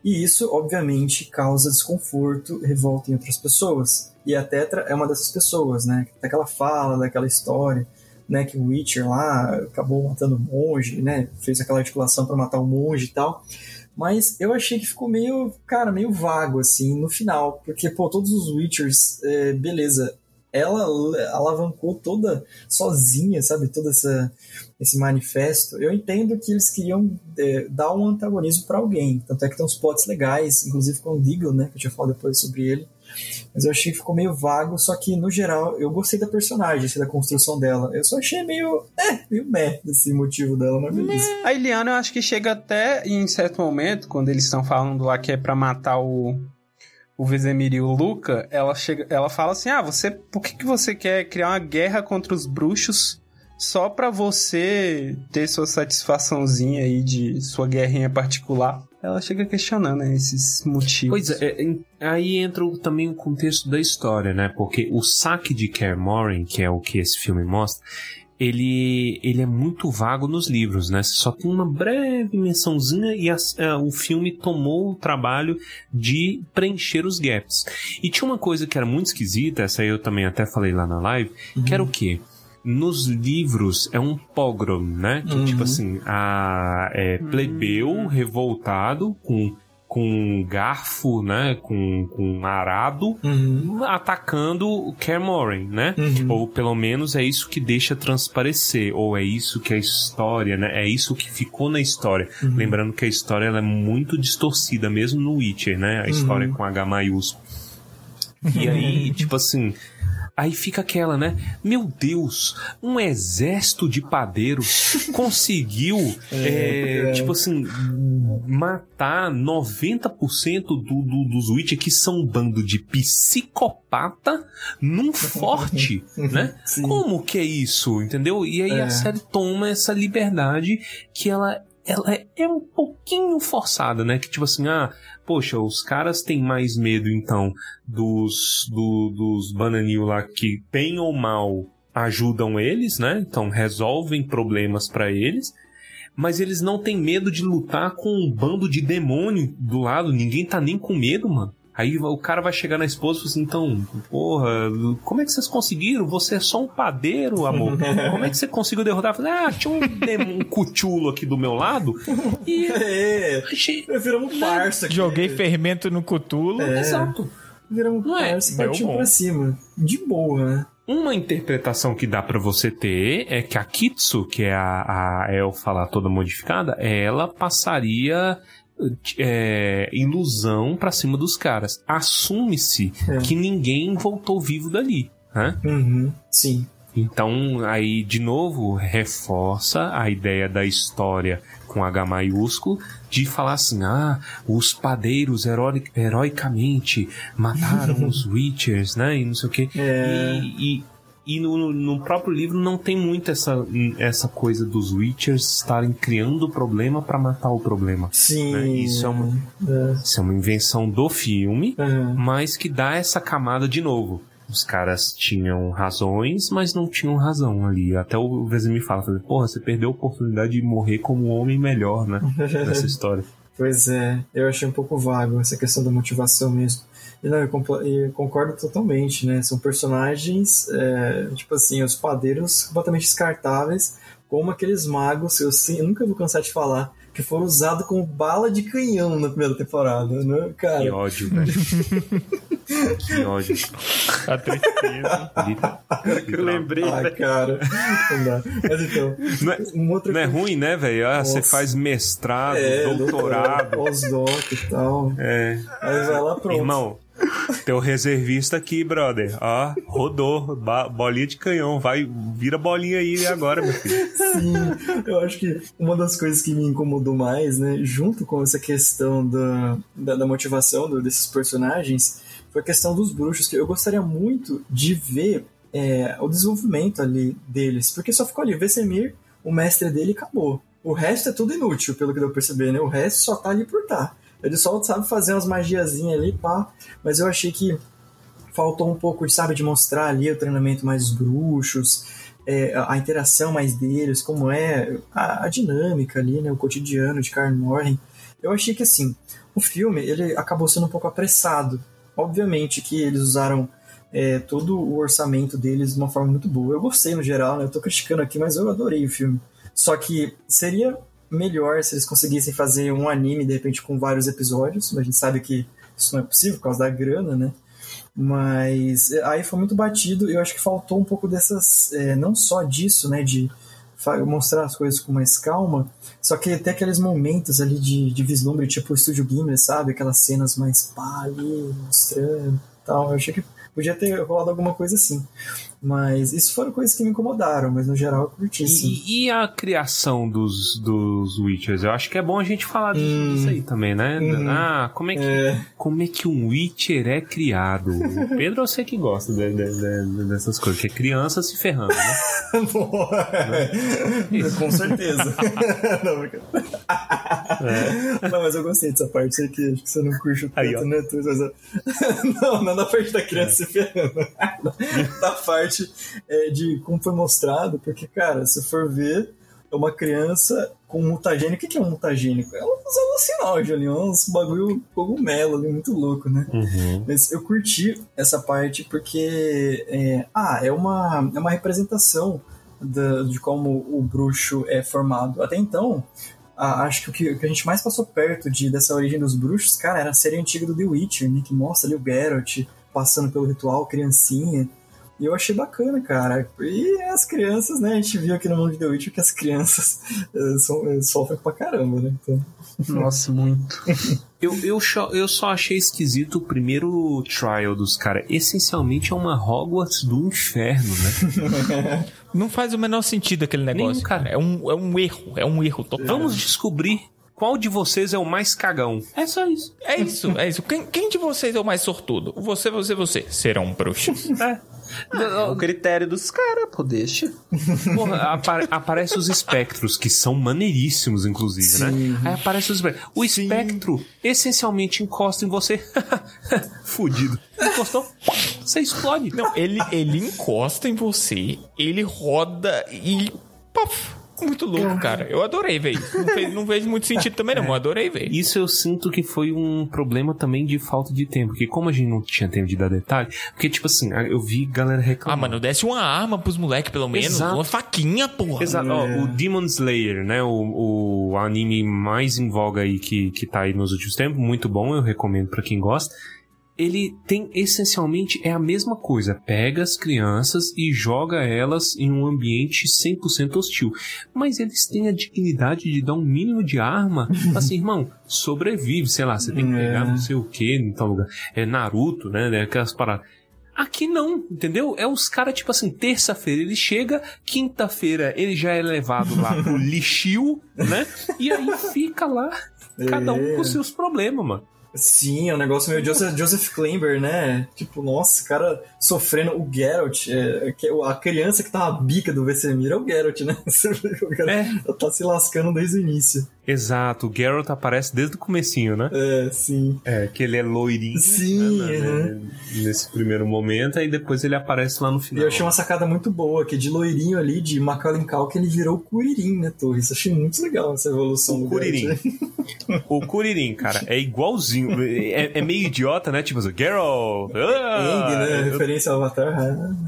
e isso, obviamente, causa desconforto, revolta em outras pessoas. E a Tetra é uma dessas pessoas, né? Daquela fala, daquela história, né? Que o Witcher lá acabou matando o monge, né? Fez aquela articulação para matar o monge e tal. Mas eu achei que ficou meio, cara, meio vago, assim, no final. Porque, pô, todos os Witchers, é, beleza. Ela alavancou toda sozinha, sabe? Todo essa, esse manifesto. Eu entendo que eles queriam é, dar um antagonismo para alguém. Tanto é que tem uns plots legais, inclusive com o Deagle, né? Que eu tinha falado depois sobre ele. Mas eu achei que ficou meio vago, só que no geral eu gostei da personagem, assim, da construção dela. Eu só achei meio. É, meio meh desse motivo dela, mas beleza. A Eliana, eu acho que chega até em certo momento, quando eles estão falando lá que é pra matar o, o Vesemir e o Luca, ela, chega, ela fala assim: Ah, você. Por que, que você quer criar uma guerra contra os bruxos só pra você ter sua satisfaçãozinha aí de sua guerrinha particular? Ela chega questionando né, esses motivos. Pois é, é, aí entra o- também o contexto da história, né? Porque o saque de Kaer Morhen, que é o que esse filme mostra, ele, ele é muito vago nos livros, né? Só tem uma breve mençãozinha e as- é, o filme tomou o trabalho de preencher os gaps. E tinha uma coisa que era muito esquisita, essa aí eu também até falei lá na live, que era o quê? Nos livros é um pogrom, né? Que Uhum. tipo assim, a é, plebeu revoltado com com um garfo, né, com, com um arado, atacando o Kaer Morhen, né? Ou pelo menos é isso que deixa transparecer, ou é isso que a história, né? É isso que ficou na história. Uhum. Lembrando que a história ela é muito distorcida, mesmo no Witcher, né? A história Uhum. com H maiúsculo. E aí, tipo assim, Aí fica aquela, né? Meu Deus, um exército de padeiros conseguiu, é, é. tipo assim, matar 90% do, do, dos Witcher que são um bando de psicopata num forte, né? Como que é isso, entendeu? E aí É. a série toma essa liberdade que ela ela é um pouquinho forçada, né? Que tipo assim, ah, poxa, os caras têm mais medo então dos do, dos bananil lá que bem ou mal ajudam eles, né? Então resolvem problemas pra eles. Mas eles não têm medo de lutar com um bando de demônio do lado. Ninguém tá nem com medo, mano. Aí o cara vai chegar na esposa e fala assim, então, porra, como é que vocês conseguiram? Você é só um padeiro, amor. Como é que você conseguiu derrotar? Falei, ah, tinha um, dem- um cuchulo aqui do meu lado. E É, achei. viramos um parça aqui. Joguei fermento no cutulo. É. Exato. Viramos um Não é? parça e partimos bom. pra cima. De boa, né? Uma interpretação que dá pra você ter é que a Kitsu, que é a, a elfa lá toda modificada, ela passaria é, ilusão pra cima dos caras. Assume-se É. que ninguém voltou vivo dali, né? Uhum, sim. Então, aí, de novo, reforça a ideia da história com H maiúsculo de falar assim: ah, os padeiros heroi- heroicamente mataram os Witchers, né? E não sei o quê. É. E, e, e no, no próprio livro não tem muito essa, essa coisa dos Witchers estarem criando o problema pra matar o problema. Sim. né? Isso é uma, É. isso é uma invenção do filme, Uhum. mas que dá essa camada de novo. Os caras tinham razões, mas não tinham razão ali. Até o Vesemir fala, fala, porra, você perdeu a oportunidade de morrer como um homem melhor, né? Nessa história. Pois é, eu achei um pouco vago essa questão da motivação mesmo. E não, eu, concordo totalmente, né? São personagens, é, tipo assim, os padeiros completamente descartáveis, como aqueles magos, eu, sim, eu nunca vou cansar de falar, que foram usados como bala de canhão na primeira temporada, né? Que Cara, ódio, velho. que ódio. A tristeza. Que eu lembrei, ah, cara, não dá. Mas então, Não é, uma outra não é ruim, né, velho? Ah, você faz mestrado, é, doutorado. pós-doc e tal. É. Aí vai lá pronto. Irmão, teu reservista aqui, brother. Ó, rodou. Bolinha de canhão. Vai, vira bolinha aí agora, meu filho. Sim, eu acho que uma das coisas que me incomodou mais, né, junto com essa questão da, da, da motivação do- desses personagens, foi a questão dos bruxos, que eu gostaria muito de ver é, o desenvolvimento ali deles, porque só ficou ali, o Vesemir, o mestre dele, acabou. O resto é tudo inútil, pelo que deu pra perceber, né? O resto só tá ali por tá. Ele só sabe fazer umas magiazinhas ali, pá. Mas eu achei que faltou um pouco, sabe, de mostrar ali o treinamento mais bruxos, é, a a interação mais deles, como é a, a dinâmica ali, né, o cotidiano de Karen Morhen. Eu achei que, assim, o filme, ele acabou sendo um pouco apressado. Obviamente que eles usaram é, todo o orçamento deles de uma forma muito boa. Eu gostei no geral, né, eu tô criticando aqui, mas eu adorei o filme. Só que seria melhor se eles conseguissem fazer um anime, de repente, com vários episódios, mas a gente sabe que isso não é possível por causa da grana, né? Mas é, aí foi muito batido eu acho que faltou um pouco dessas. é, não só disso, né? De mostrar as coisas com mais calma, só que até aqueles momentos ali de, de vislumbre, tipo o Estúdio Gimli, sabe? Aquelas cenas mais pá ali, mostrando tal. Eu achei que podia ter rolado alguma coisa assim. Mas isso foram coisas que me incomodaram, mas no geral eu curti sim. E, e a criação dos, dos Witchers? Eu acho que é bom a gente falar disso, Hum. disso aí também, né? Uhum. Ah, como é, que, É. como é que um Witcher é criado? O Pedro, eu sei que gosta de- de- de- dessas coisas, que é criança se ferrando, né? Com certeza. não, porque- não, mas eu gostei dessa parte. Sei que acho que você não curte o Aí, tanto, ó. né? Não, não na parte da criança se ferrando. da parte é, de como foi mostrado, porque, cara, se for ver, é uma criança com mutagênico. O que que é um mutagênico? É uns alucinógenos ali, uns bagulho cogumelo ali, muito louco, né? Uhum. Mas eu curti essa parte porque é, ah, é, uma, é uma representação da- de como o bruxo é formado. Até então, a- acho que o, que o que a gente mais passou perto de, dessa origem dos bruxos, cara, era a série antiga do The Witcher, né, que mostra ali o Geralt passando pelo ritual, criancinha. E eu achei bacana, cara. E as crianças, né? A gente viu aqui no mundo de The Witcher que as crianças eh, são- eh, sofrem pra caramba, né? Então... Nossa, muito. Eu, eu, só- eu só achei esquisito o primeiro trial dos caras. Essencialmente é uma Hogwarts do inferno, né? Não faz o menor sentido aquele negócio. Nenhum, cara. É um, é um erro, é um erro total. Vamos descobrir qual de vocês é o mais cagão. É só isso. É isso, é isso. Quem, quem de vocês é o mais sortudo? Você, você, você. Serão bruxos. É o critério dos caras, pô, deixa. Porra, apa aparece os espectros, que são maneiríssimos, inclusive, né? Aí aparece os espectros. O espectro essencialmente encosta em você. Fudido. Encostou, você explode. Não, ele, ele encosta em você, ele roda e. Puff. Muito louco, cara. Eu adorei ver isso. Não, fez- não vejo muito sentido também, não. mas adorei ver. Isso eu sinto que foi um problema também de falta de tempo. Porque como a gente não tinha tempo de dar detalhe, porque, tipo assim, eu vi galera Ah, reclamando. mano, desce uma arma pros moleques, pelo menos. Exato. Uma faquinha, porra. Exato. Ó, o Demon Slayer, né? O, o anime mais em voga aí que, que tá aí nos últimos tempos. Muito bom, eu recomendo pra quem gosta. Ele tem essencialmente é a mesma coisa. Pega as crianças e joga elas em um ambiente 100% hostil. Mas eles têm a dignidade de dar um mínimo de arma. Assim, irmão, sobrevive. Sei lá, você tem que pegar não sei o que em tal lugar. É Naruto, né? né, Aquelas paradas. Aqui não, entendeu? É os caras, tipo assim, terça-feira ele chega, quinta-feira ele já é levado lá pro lixio, né? E aí fica lá, cada um É. com seus problemas, mano. Sim, é um negócio meio Joseph, Joseph Klimber, né? Tipo, nossa, o cara sofrendo. O Geralt, é, é a criança que tá na bica do Vesemir é o Geralt, né? O cara É. tá se lascando desde o início. Exato, o Geralt aparece desde o comecinho, né? É, sim. É, que ele é loirinho. Sim, né, né, Nesse primeiro momento, aí depois ele aparece lá no E final. eu achei uma sacada muito boa, que de loirinho ali, de Macaulay Culkin, ele virou o Curirim, né, Torres? Achei muito legal essa evolução do Curirim. Geralt. O Kuririn, cara, é igualzinho. É, é meio idiota, né? Tipo assim, Geralt! ah, Eng, né? eu- Referência ao Avatar.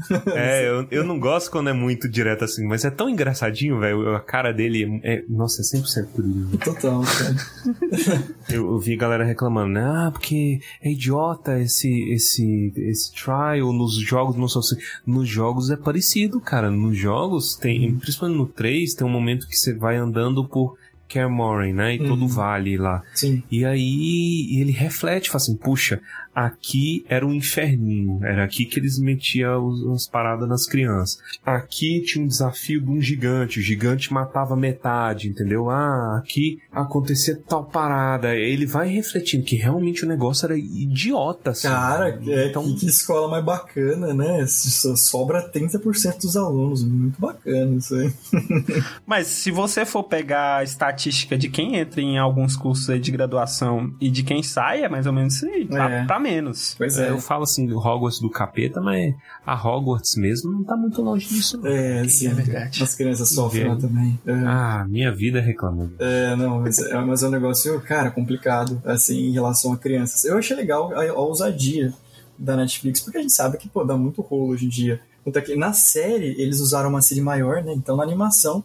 É, eu, eu não gosto quando é muito direto assim, mas é tão engraçadinho, velho. A cara dele é. Nossa, é 100% Kuririn. Total, cara. Eu, eu vi a galera reclamando, né? Ah, porque é idiota esse, esse, esse trial nos jogos, não só assim. Nos jogos é parecido, cara. Nos jogos tem, principalmente no 3, tem um momento que você vai andando por Kaer Morhen, né? E todo o vale lá. Sim. E aí ele reflete, fala assim, puxa, aqui era um inferninho, era aqui que eles metiam as paradas nas crianças. Aqui tinha um desafio de um gigante, o gigante matava metade, entendeu? Ah, aqui acontecia tal parada. Ele vai refletindo que realmente o negócio era idiota, assim. Cara, é, que, que escola mais bacana, né? Sobra 30% dos alunos. Muito bacana isso aí. Mas se você for pegar a estatística de quem entra em alguns cursos aí de graduação e de quem sai, é mais ou menos isso aí. Pra, É. pra menos. Pois É, é. Eu falo assim, do Hogwarts do capeta, mas a Hogwarts mesmo não tá muito longe disso. não. É, sim. verdade. As crianças sofrem lá também. É. Ah, minha vida reclamando. É, não, mas é, mas é um negócio, cara, complicado, assim, em relação a crianças. Eu achei legal a, a ousadia da Netflix, porque a gente sabe que, pô, dá muito rolo hoje em dia. Tanto é que na série, eles usaram uma série maior, né? Então, na animação,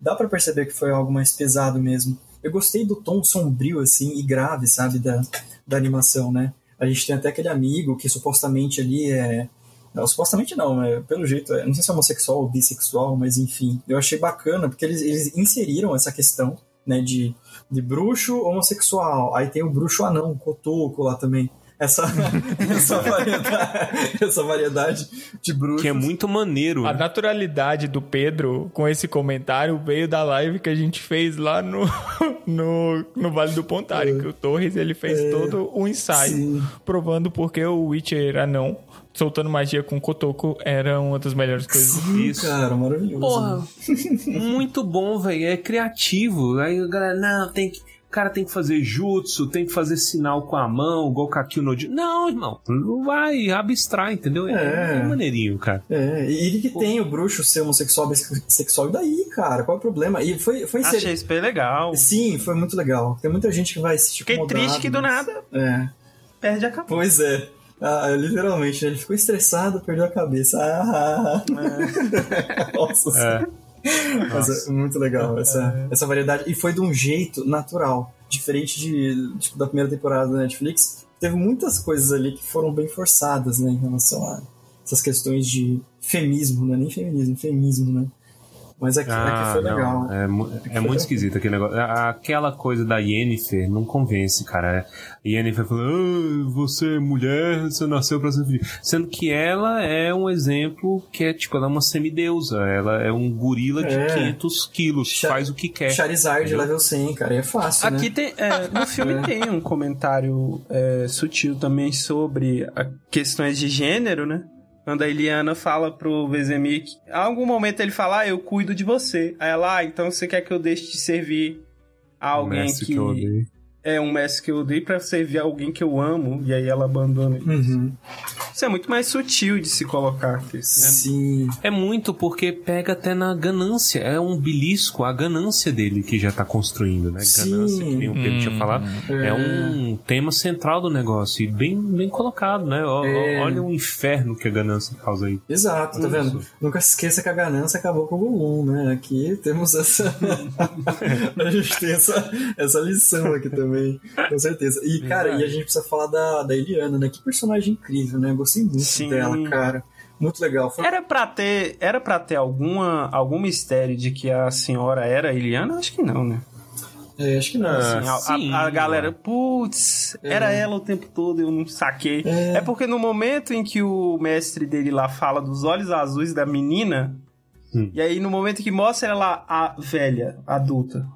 dá pra perceber que foi algo mais pesado mesmo. Eu gostei do tom sombrio, assim, e grave, sabe, da, da animação, né? A gente tem até aquele amigo que supostamente ali é... Não, supostamente não, é, pelo jeito, é, não sei se é homossexual ou bissexual, mas enfim. Eu achei bacana, porque eles, eles inseriram essa questão, né, de, de bruxo homossexual. Aí tem o bruxo anão, cotoco lá também. Essa, essa, variedade, essa variedade de bruxos. Que é muito maneiro. A naturalidade do Pedro com esse comentário veio da live que a gente fez lá no, no, no Vale do Pontário, que o Torres ele fez É, todo o ensaio sim. provando porque o Witcher anão soltando magia com Kotoko era uma das melhores coisas. Sim, cara, maravilhoso. Porra, muito bom, velho. É criativo. Aí a galera, não, tem que. O cara tem que fazer jutsu, tem que fazer sinal com a mão, igual Kakyu no Não, irmão. Não vai abstrai, entendeu? É, É. é maneirinho, cara. É, e que tem o bruxo ser homossexual, bissexual, e daí, cara? Qual é o problema? E foi, foi inserido- Achei isso bem legal. Sim, foi muito legal. Tem muita gente que vai se Fiquei triste que do nada É. perde a cabeça. Pois é. Ah, literalmente, né? ele ficou estressado, perdeu a cabeça. Ah, Nossa. É. Mas é muito legal essa, essa variedade. E foi de um jeito natural. Diferente de, tipo, da primeira temporada da Netflix. Teve muitas coisas ali que foram bem forçadas, né? Em relação a essas questões de feminismo, não é nem feminismo, feminismo, né? Mas aqui, aqui foi não, legal. É, mu- é muito esquisito aquele negócio. Aquela coisa da Yennefer não convence, cara. A Yennefer falando, ah, você é mulher, você nasceu pra ser feliz. Sendo que ela é um exemplo que é, tipo, ela é uma semideusa. Ela é um gorila de É. 500 quilos, faz o que quer. Charizard entendeu? level 100, cara, e é fácil, Aqui né? tem, é, no filme É. tem um comentário é, sutil também sobre a questões de gênero, né? Quando a Eliana fala pro Vezemir que em algum momento ele fala, ah, eu cuido de você. Aí ela, ah, então você quer que eu deixe de servir a alguém mestre que, que eu odeio. é um mestre que eu odeio pra servir alguém que eu amo. E aí ela abandona ele. Uhum. Isso é muito mais sutil de se colocar. que isso, né? Sim. É muito porque pega até na ganância. É um belisco, a ganância dele que já tá construindo, né? Sim. Ganância, que nem o Pedro tinha falado. É. É. um tema central do negócio. E bem, bem colocado, né? Ó- É. Olha o inferno que a ganância causa aí. Exato, tá Isso. vendo? Nunca se esqueça que a ganância acabou com o Gollum, né? Aqui temos essa. a gente tem essa, essa lição aqui também, com certeza. E, cara, e a gente precisa falar da, da Eliana, né? Que personagem incrível, né? Gostei muito Sim. dela, cara. Muito legal. Foi... Era pra ter, era pra ter alguma, algum mistério de que a senhora era a Eliana? Acho que não, né? É, acho que não. Assim, a- sim, a, a galera, putz, era ela o tempo todo, eu não saquei. É. É. porque no momento em que o mestre dele lá fala dos olhos azuis da menina, Hum. e aí no momento que mostra ela a velha, adulta,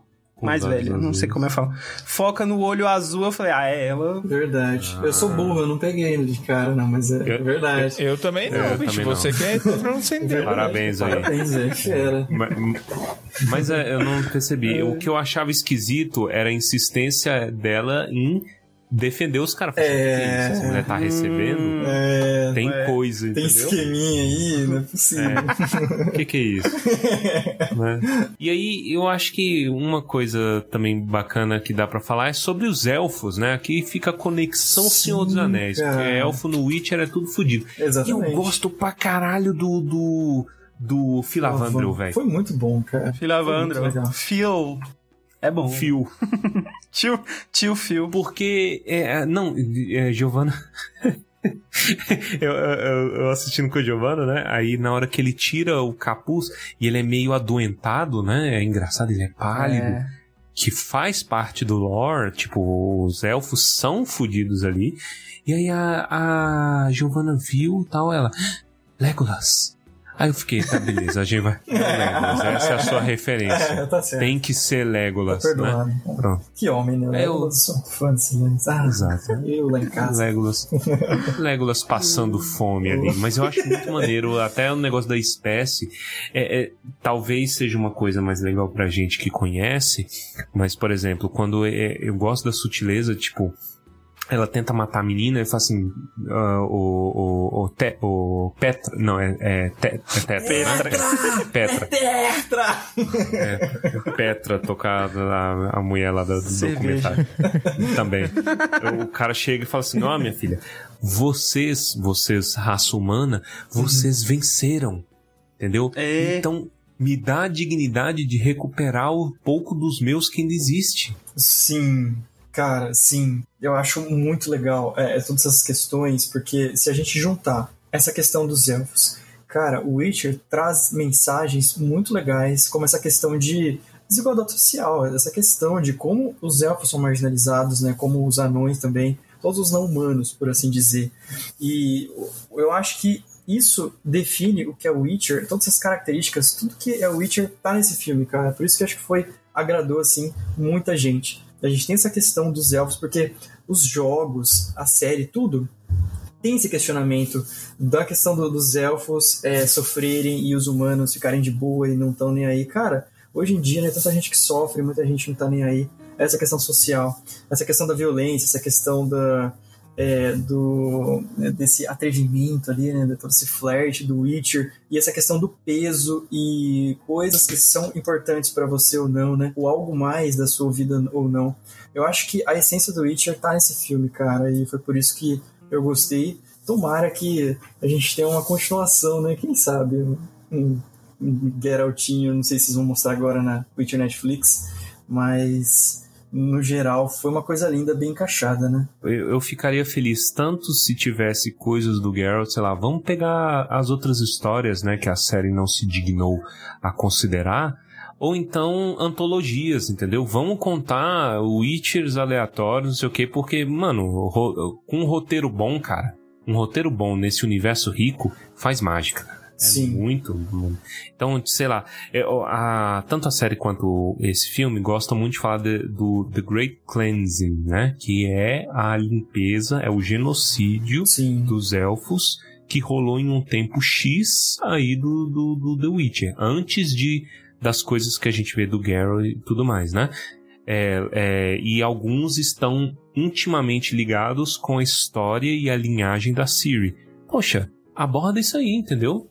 mais velha, não sei como é que fala, foca no olho azul, eu falei, ah, é ela. Verdade. Eu sou burro, eu não peguei ele de cara, não, mas é Eu- verdade. Eu também não, Eu bicho. também Você não. quer pra não ser entender. Parabéns aí. Parabéns, é, fera. Mas, mas é, eu não percebi. O que eu achava esquisito era a insistência dela em defender os caras. Falei, É. "Que isso? Essa mulher tá recebendo? É, Tem é, coisa, Tem entendeu? esqueminha aí, não é possível. O que, que é isso? Né? E aí, eu acho que uma coisa também bacana que dá pra falar é sobre os elfos, né? Aqui fica a conexão Senhor dos Anéis. cara. Porque elfo no Witcher é tudo fodido. E Exatamente. eu gosto pra caralho do. do do Filavandrel, velho. Foi muito bom, cara. Filavandro. Phil, é bom. Fio. Tio, tio Phil. Porque. É, não, é, Giovanna. eu, eu, eu assistindo com o Giovanna, né? Aí na hora que ele tira o capuz e ele é meio adoentado, né? É engraçado, ele é pálido. É. Que faz parte do lore, tipo, os elfos são fodidos ali. E aí a, a Giovanna viu tal, ela. Legolas. Aí eu fiquei, tá, beleza, a gente vai. É o Legolas, essa é a sua referência. É, tá certo. Tem que ser Legolas, Tá perdoado. né? Pronto. Que homem, né? É, eu- Eu sou fã desse lance. Ah, Exato. eu lá em casa. Legolas. Legolas passando fome ali. Mas eu acho muito maneiro, até o negócio da espécie. É, é, talvez seja uma coisa mais legal pra gente que conhece. Mas, por exemplo, quando é- eu gosto da sutileza, tipo. Ela tenta matar a menina e fala assim: ah, o, o, o, te- o Petra. Não, é, é, te- é Tetra. né? Petra. Tetra! É, Petra tocada a, a mulher lá do, do documentário. Também. O cara chega e fala assim: Ó, minha filha, vocês, vocês, raça humana, vocês venceram. Entendeu? É. Então, me dá a dignidade de recuperar o pouco dos meus que ainda existe. Sim, cara, sim. Eu acho muito legal é, todas essas questões, porque se a gente juntar essa questão dos elfos, cara, o Witcher traz mensagens muito legais, como essa questão de desigualdade social, essa questão de como os elfos são marginalizados, né, como os anões também, todos os não humanos, por assim dizer. E eu acho que isso define o que é o Witcher, todas essas características, tudo que é o Witcher tá nesse filme, cara. Por isso que acho que foi agradou assim muita gente. A gente tem essa questão dos elfos porque os jogos, a série, tudo tem esse questionamento da questão do- dos elfos é, sofrerem e os humanos ficarem de boa e não estão nem aí. Cara, hoje em dia, né, tanta gente que sofre, muita gente não tá nem aí. Essa questão social, essa questão da violência, essa questão da, é, do, né, desse atrevimento ali, né, de todo esse flerte do Witcher, e essa questão do peso e coisas que são importantes para você ou não, né, ou algo mais da sua vida ou não. Eu acho que a essência do Witcher tá nesse filme, cara, e foi por isso que eu gostei. Tomara que a gente tenha uma continuação, né, quem sabe, um, um Geraltinho, não sei se vocês vão mostrar agora na Witcher Netflix, mas no geral, foi uma coisa linda, bem encaixada, né? Eu, eu ficaria feliz tanto se tivesse coisas do Geralt, sei lá, vamos pegar as outras histórias, né, que a série não se dignou a considerar, ou então antologias, entendeu? Vamos contar Witchers aleatórios, não sei o quê, porque, mano, com um roteiro bom, cara, um roteiro bom nesse universo rico faz mágica. É Sim. muito, muito. Então, sei lá, é, ó, a- tanto a série quanto esse filme gostam muito de falar de- do The Great Cleansing, né? Que é a limpeza, é o genocídio dos elfos que rolou em um tempo X aí do, do, do The Witcher, antes de das coisas que a gente vê do Geralt e tudo mais, né? É, é, e alguns estão intimamente ligados com a história e a linhagem da Ciri. Poxa, aborda isso aí, entendeu?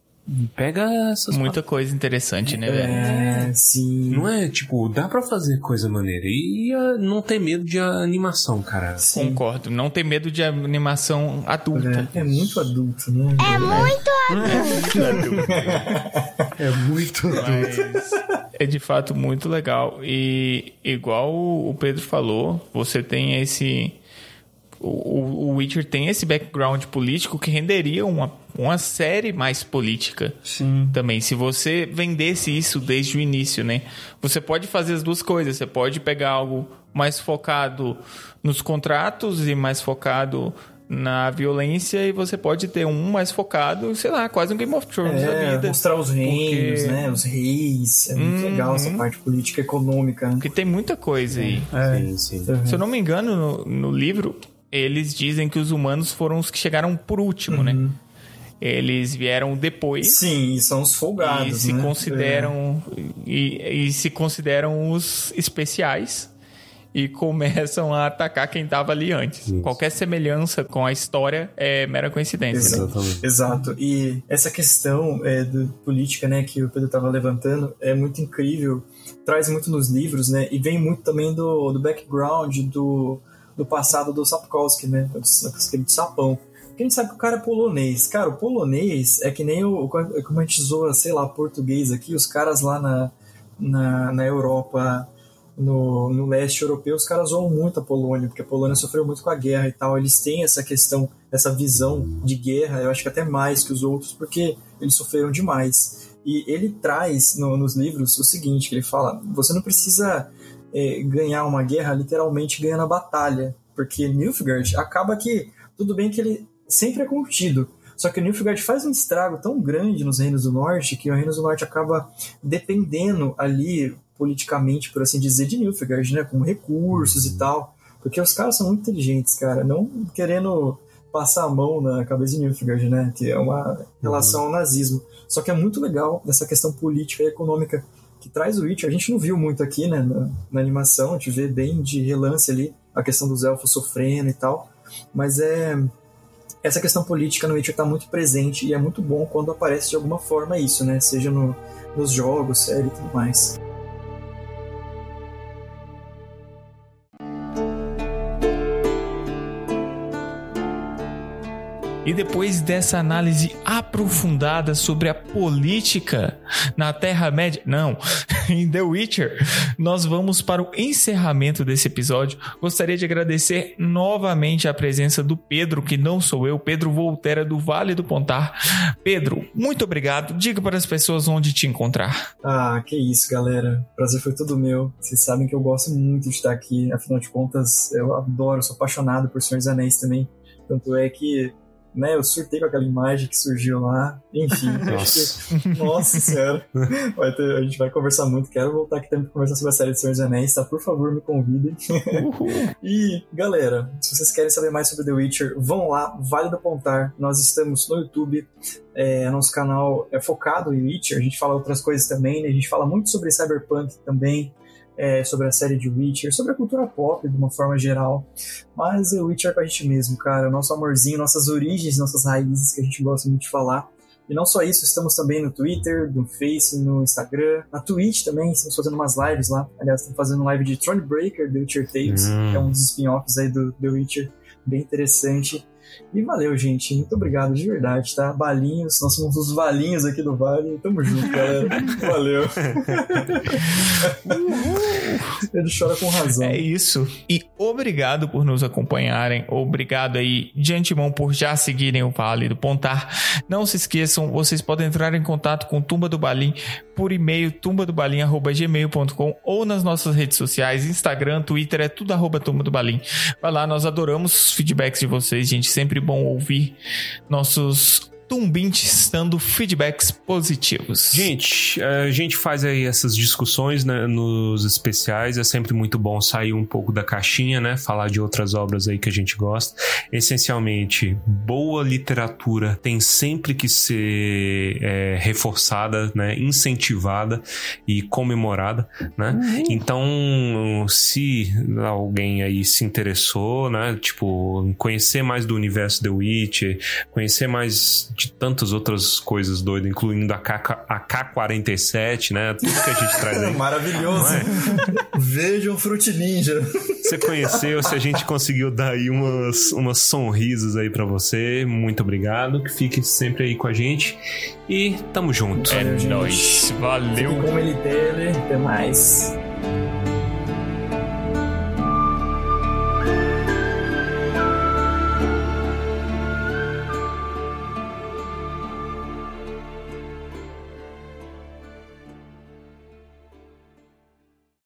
Pega essas Muita coisa interessante, né, velho? É, sim. Não é, tipo, dá pra fazer coisa maneira. E ah, não ter medo de animação, cara. Concordo. Não ter medo de animação adulta. É, é muito adulto, né? É muito É muito Mas é de fato muito legal. E igual o Pedro falou, você tem esse. O, o Witcher tem esse background político que renderia uma, uma série mais política Sim. também. Se você vendesse isso desde o início, né? Você pode fazer as duas coisas. Você pode pegar algo mais focado nos contratos e mais focado na violência e você pode ter um mais focado, sei lá, quase um Game of Thrones da É, vida. mostrar os reinos, Porque- né? Os reis. É muito Uhum. legal essa parte política e econômica. né? Porque tem muita coisa aí. É. Sim, sim. Se eu não me engano, no, no livro, eles dizem que os humanos foram os que chegaram por último, né? Eles vieram depois. Uhum. Sim, e são os folgados, E se né? consideram. E, e se consideram os especiais. E começam a atacar quem tava ali antes. Qualquer semelhança com a história é mera coincidência. né? Exato. Exato. E essa questão é, do política, né, que o Pedro estava levantando, é muito incrível. Traz muito nos livros, né? E vem muito também do, do background do, do passado do Sapkowski, né? Do, do Sapão. Porque a gente sabe que o cara é polonês. Cara, o polonês é que nem o. Como a gente zoa, sei lá, português aqui, os caras lá na, na, na Europa no, no leste europeu, os caras zoam muito a Polônia, porque a Polônia sofreu muito com a guerra e tal. Eles têm essa questão, essa visão de guerra, eu acho que até mais que os outros, porque eles sofreram demais. E ele traz no, nos livros o seguinte: que ele fala, você não precisa é, ganhar uma guerra literalmente ganhando a batalha, porque Nilfgaard acaba que, tudo bem que ele sempre é contido. Só que o Nilfgaard faz um estrago tão grande nos Reinos do Norte que o Reinos do Norte acaba dependendo ali politicamente, por assim dizer, de Nilfgaard, né? Com recursos e tal. Porque os caras são muito inteligentes, cara. Não querendo passar a mão na cabeça de Nilfgaard, né? Que é uma relação ao nazismo. Só que é muito legal essa questão política e econômica que traz o Witcher. A gente não viu muito aqui, né? Na, na animação, a gente vê bem de relance ali a questão dos elfos sofrendo e tal. Mas é essa questão política no Witcher está muito presente e é muito bom quando aparece de alguma forma isso, né? Seja no, nos jogos, série e tudo mais. E depois dessa análise aprofundada sobre a política na Terra-média, não, em The Witcher, nós vamos para o encerramento desse episódio. Gostaria de agradecer novamente a presença do Pedro, que não sou eu, Pedro Volterra do Vale do Pontar. Pedro, muito obrigado. Diga para as pessoas onde te encontrar. Ah, que isso, galera. O prazer foi todo meu. Vocês sabem que eu gosto muito de estar aqui. Afinal de contas, eu adoro, sou apaixonado por Senhor dos Anéis também. Tanto é que né, eu surtei com aquela imagem que surgiu lá. Enfim, acho que, nossa senhora. Ter- a gente vai conversar muito. Quero voltar aqui também pra conversar sobre a série de Senhor dos Anéis, tá? Por favor, me convidem. e, galera, se vocês querem saber mais sobre The Witcher, vão lá, Vale do Pontar. Nós estamos no YouTube. É, nosso canal é focado em Witcher. A gente fala outras coisas também, né? A gente fala muito sobre Cyberpunk também. É, sobre a série de Witcher, sobre a cultura pop de uma forma geral. Mas o Witcher é com a gente mesmo, cara. O nosso amorzinho, nossas origens, nossas raízes que a gente gosta muito de falar. E não só isso, estamos também no Twitter, no Face, no Instagram, na Twitch também, estamos fazendo umas lives lá. Aliás, estamos fazendo live de Thronebreaker, The Witcher Tales, Hum. que é um dos spin-offs aí do The Witcher, bem interessante. E valeu, gente. Muito obrigado de verdade, tá? Balinhos, nós somos os valinhos aqui do Vale. Tamo junto, galera. Valeu. Ele chora com razão. É isso. E obrigado por nos acompanharem. Obrigado aí de antemão por já seguirem o Vale do Pontar. Não se esqueçam, vocês podem entrar em contato com Tumba do Balim por e-mail tumbadobalim@gmail.com ou nas nossas redes sociais, Instagram, Twitter, é tudo arroba do. Vai lá, nós adoramos os feedbacks de vocês, gente. Sempre bom ouvir nossos tumbintes dando feedbacks positivos. Gente, a gente faz aí essas discussões né, nos especiais, é sempre muito bom sair um pouco da caixinha, né? Falar de outras obras aí que a gente gosta. Essencialmente, boa literatura tem sempre que ser é, reforçada, né? Incentivada e comemorada, né? Uhum. Então, se alguém aí se interessou, né? Tipo, conhecer mais do universo The Witcher, conhecer mais de tantas outras coisas doidas, incluindo a, K, a K-47, né? Tudo que a gente traz aí. Maravilhoso. É? Vejam Fruit Ninja. Você conheceu, se a gente conseguiu dar aí umas, umas sonrisas aí para você, muito obrigado. Que fique sempre aí com a gente. E tamo junto. É nóis. Valeu. Fique com ele dele. Até mais.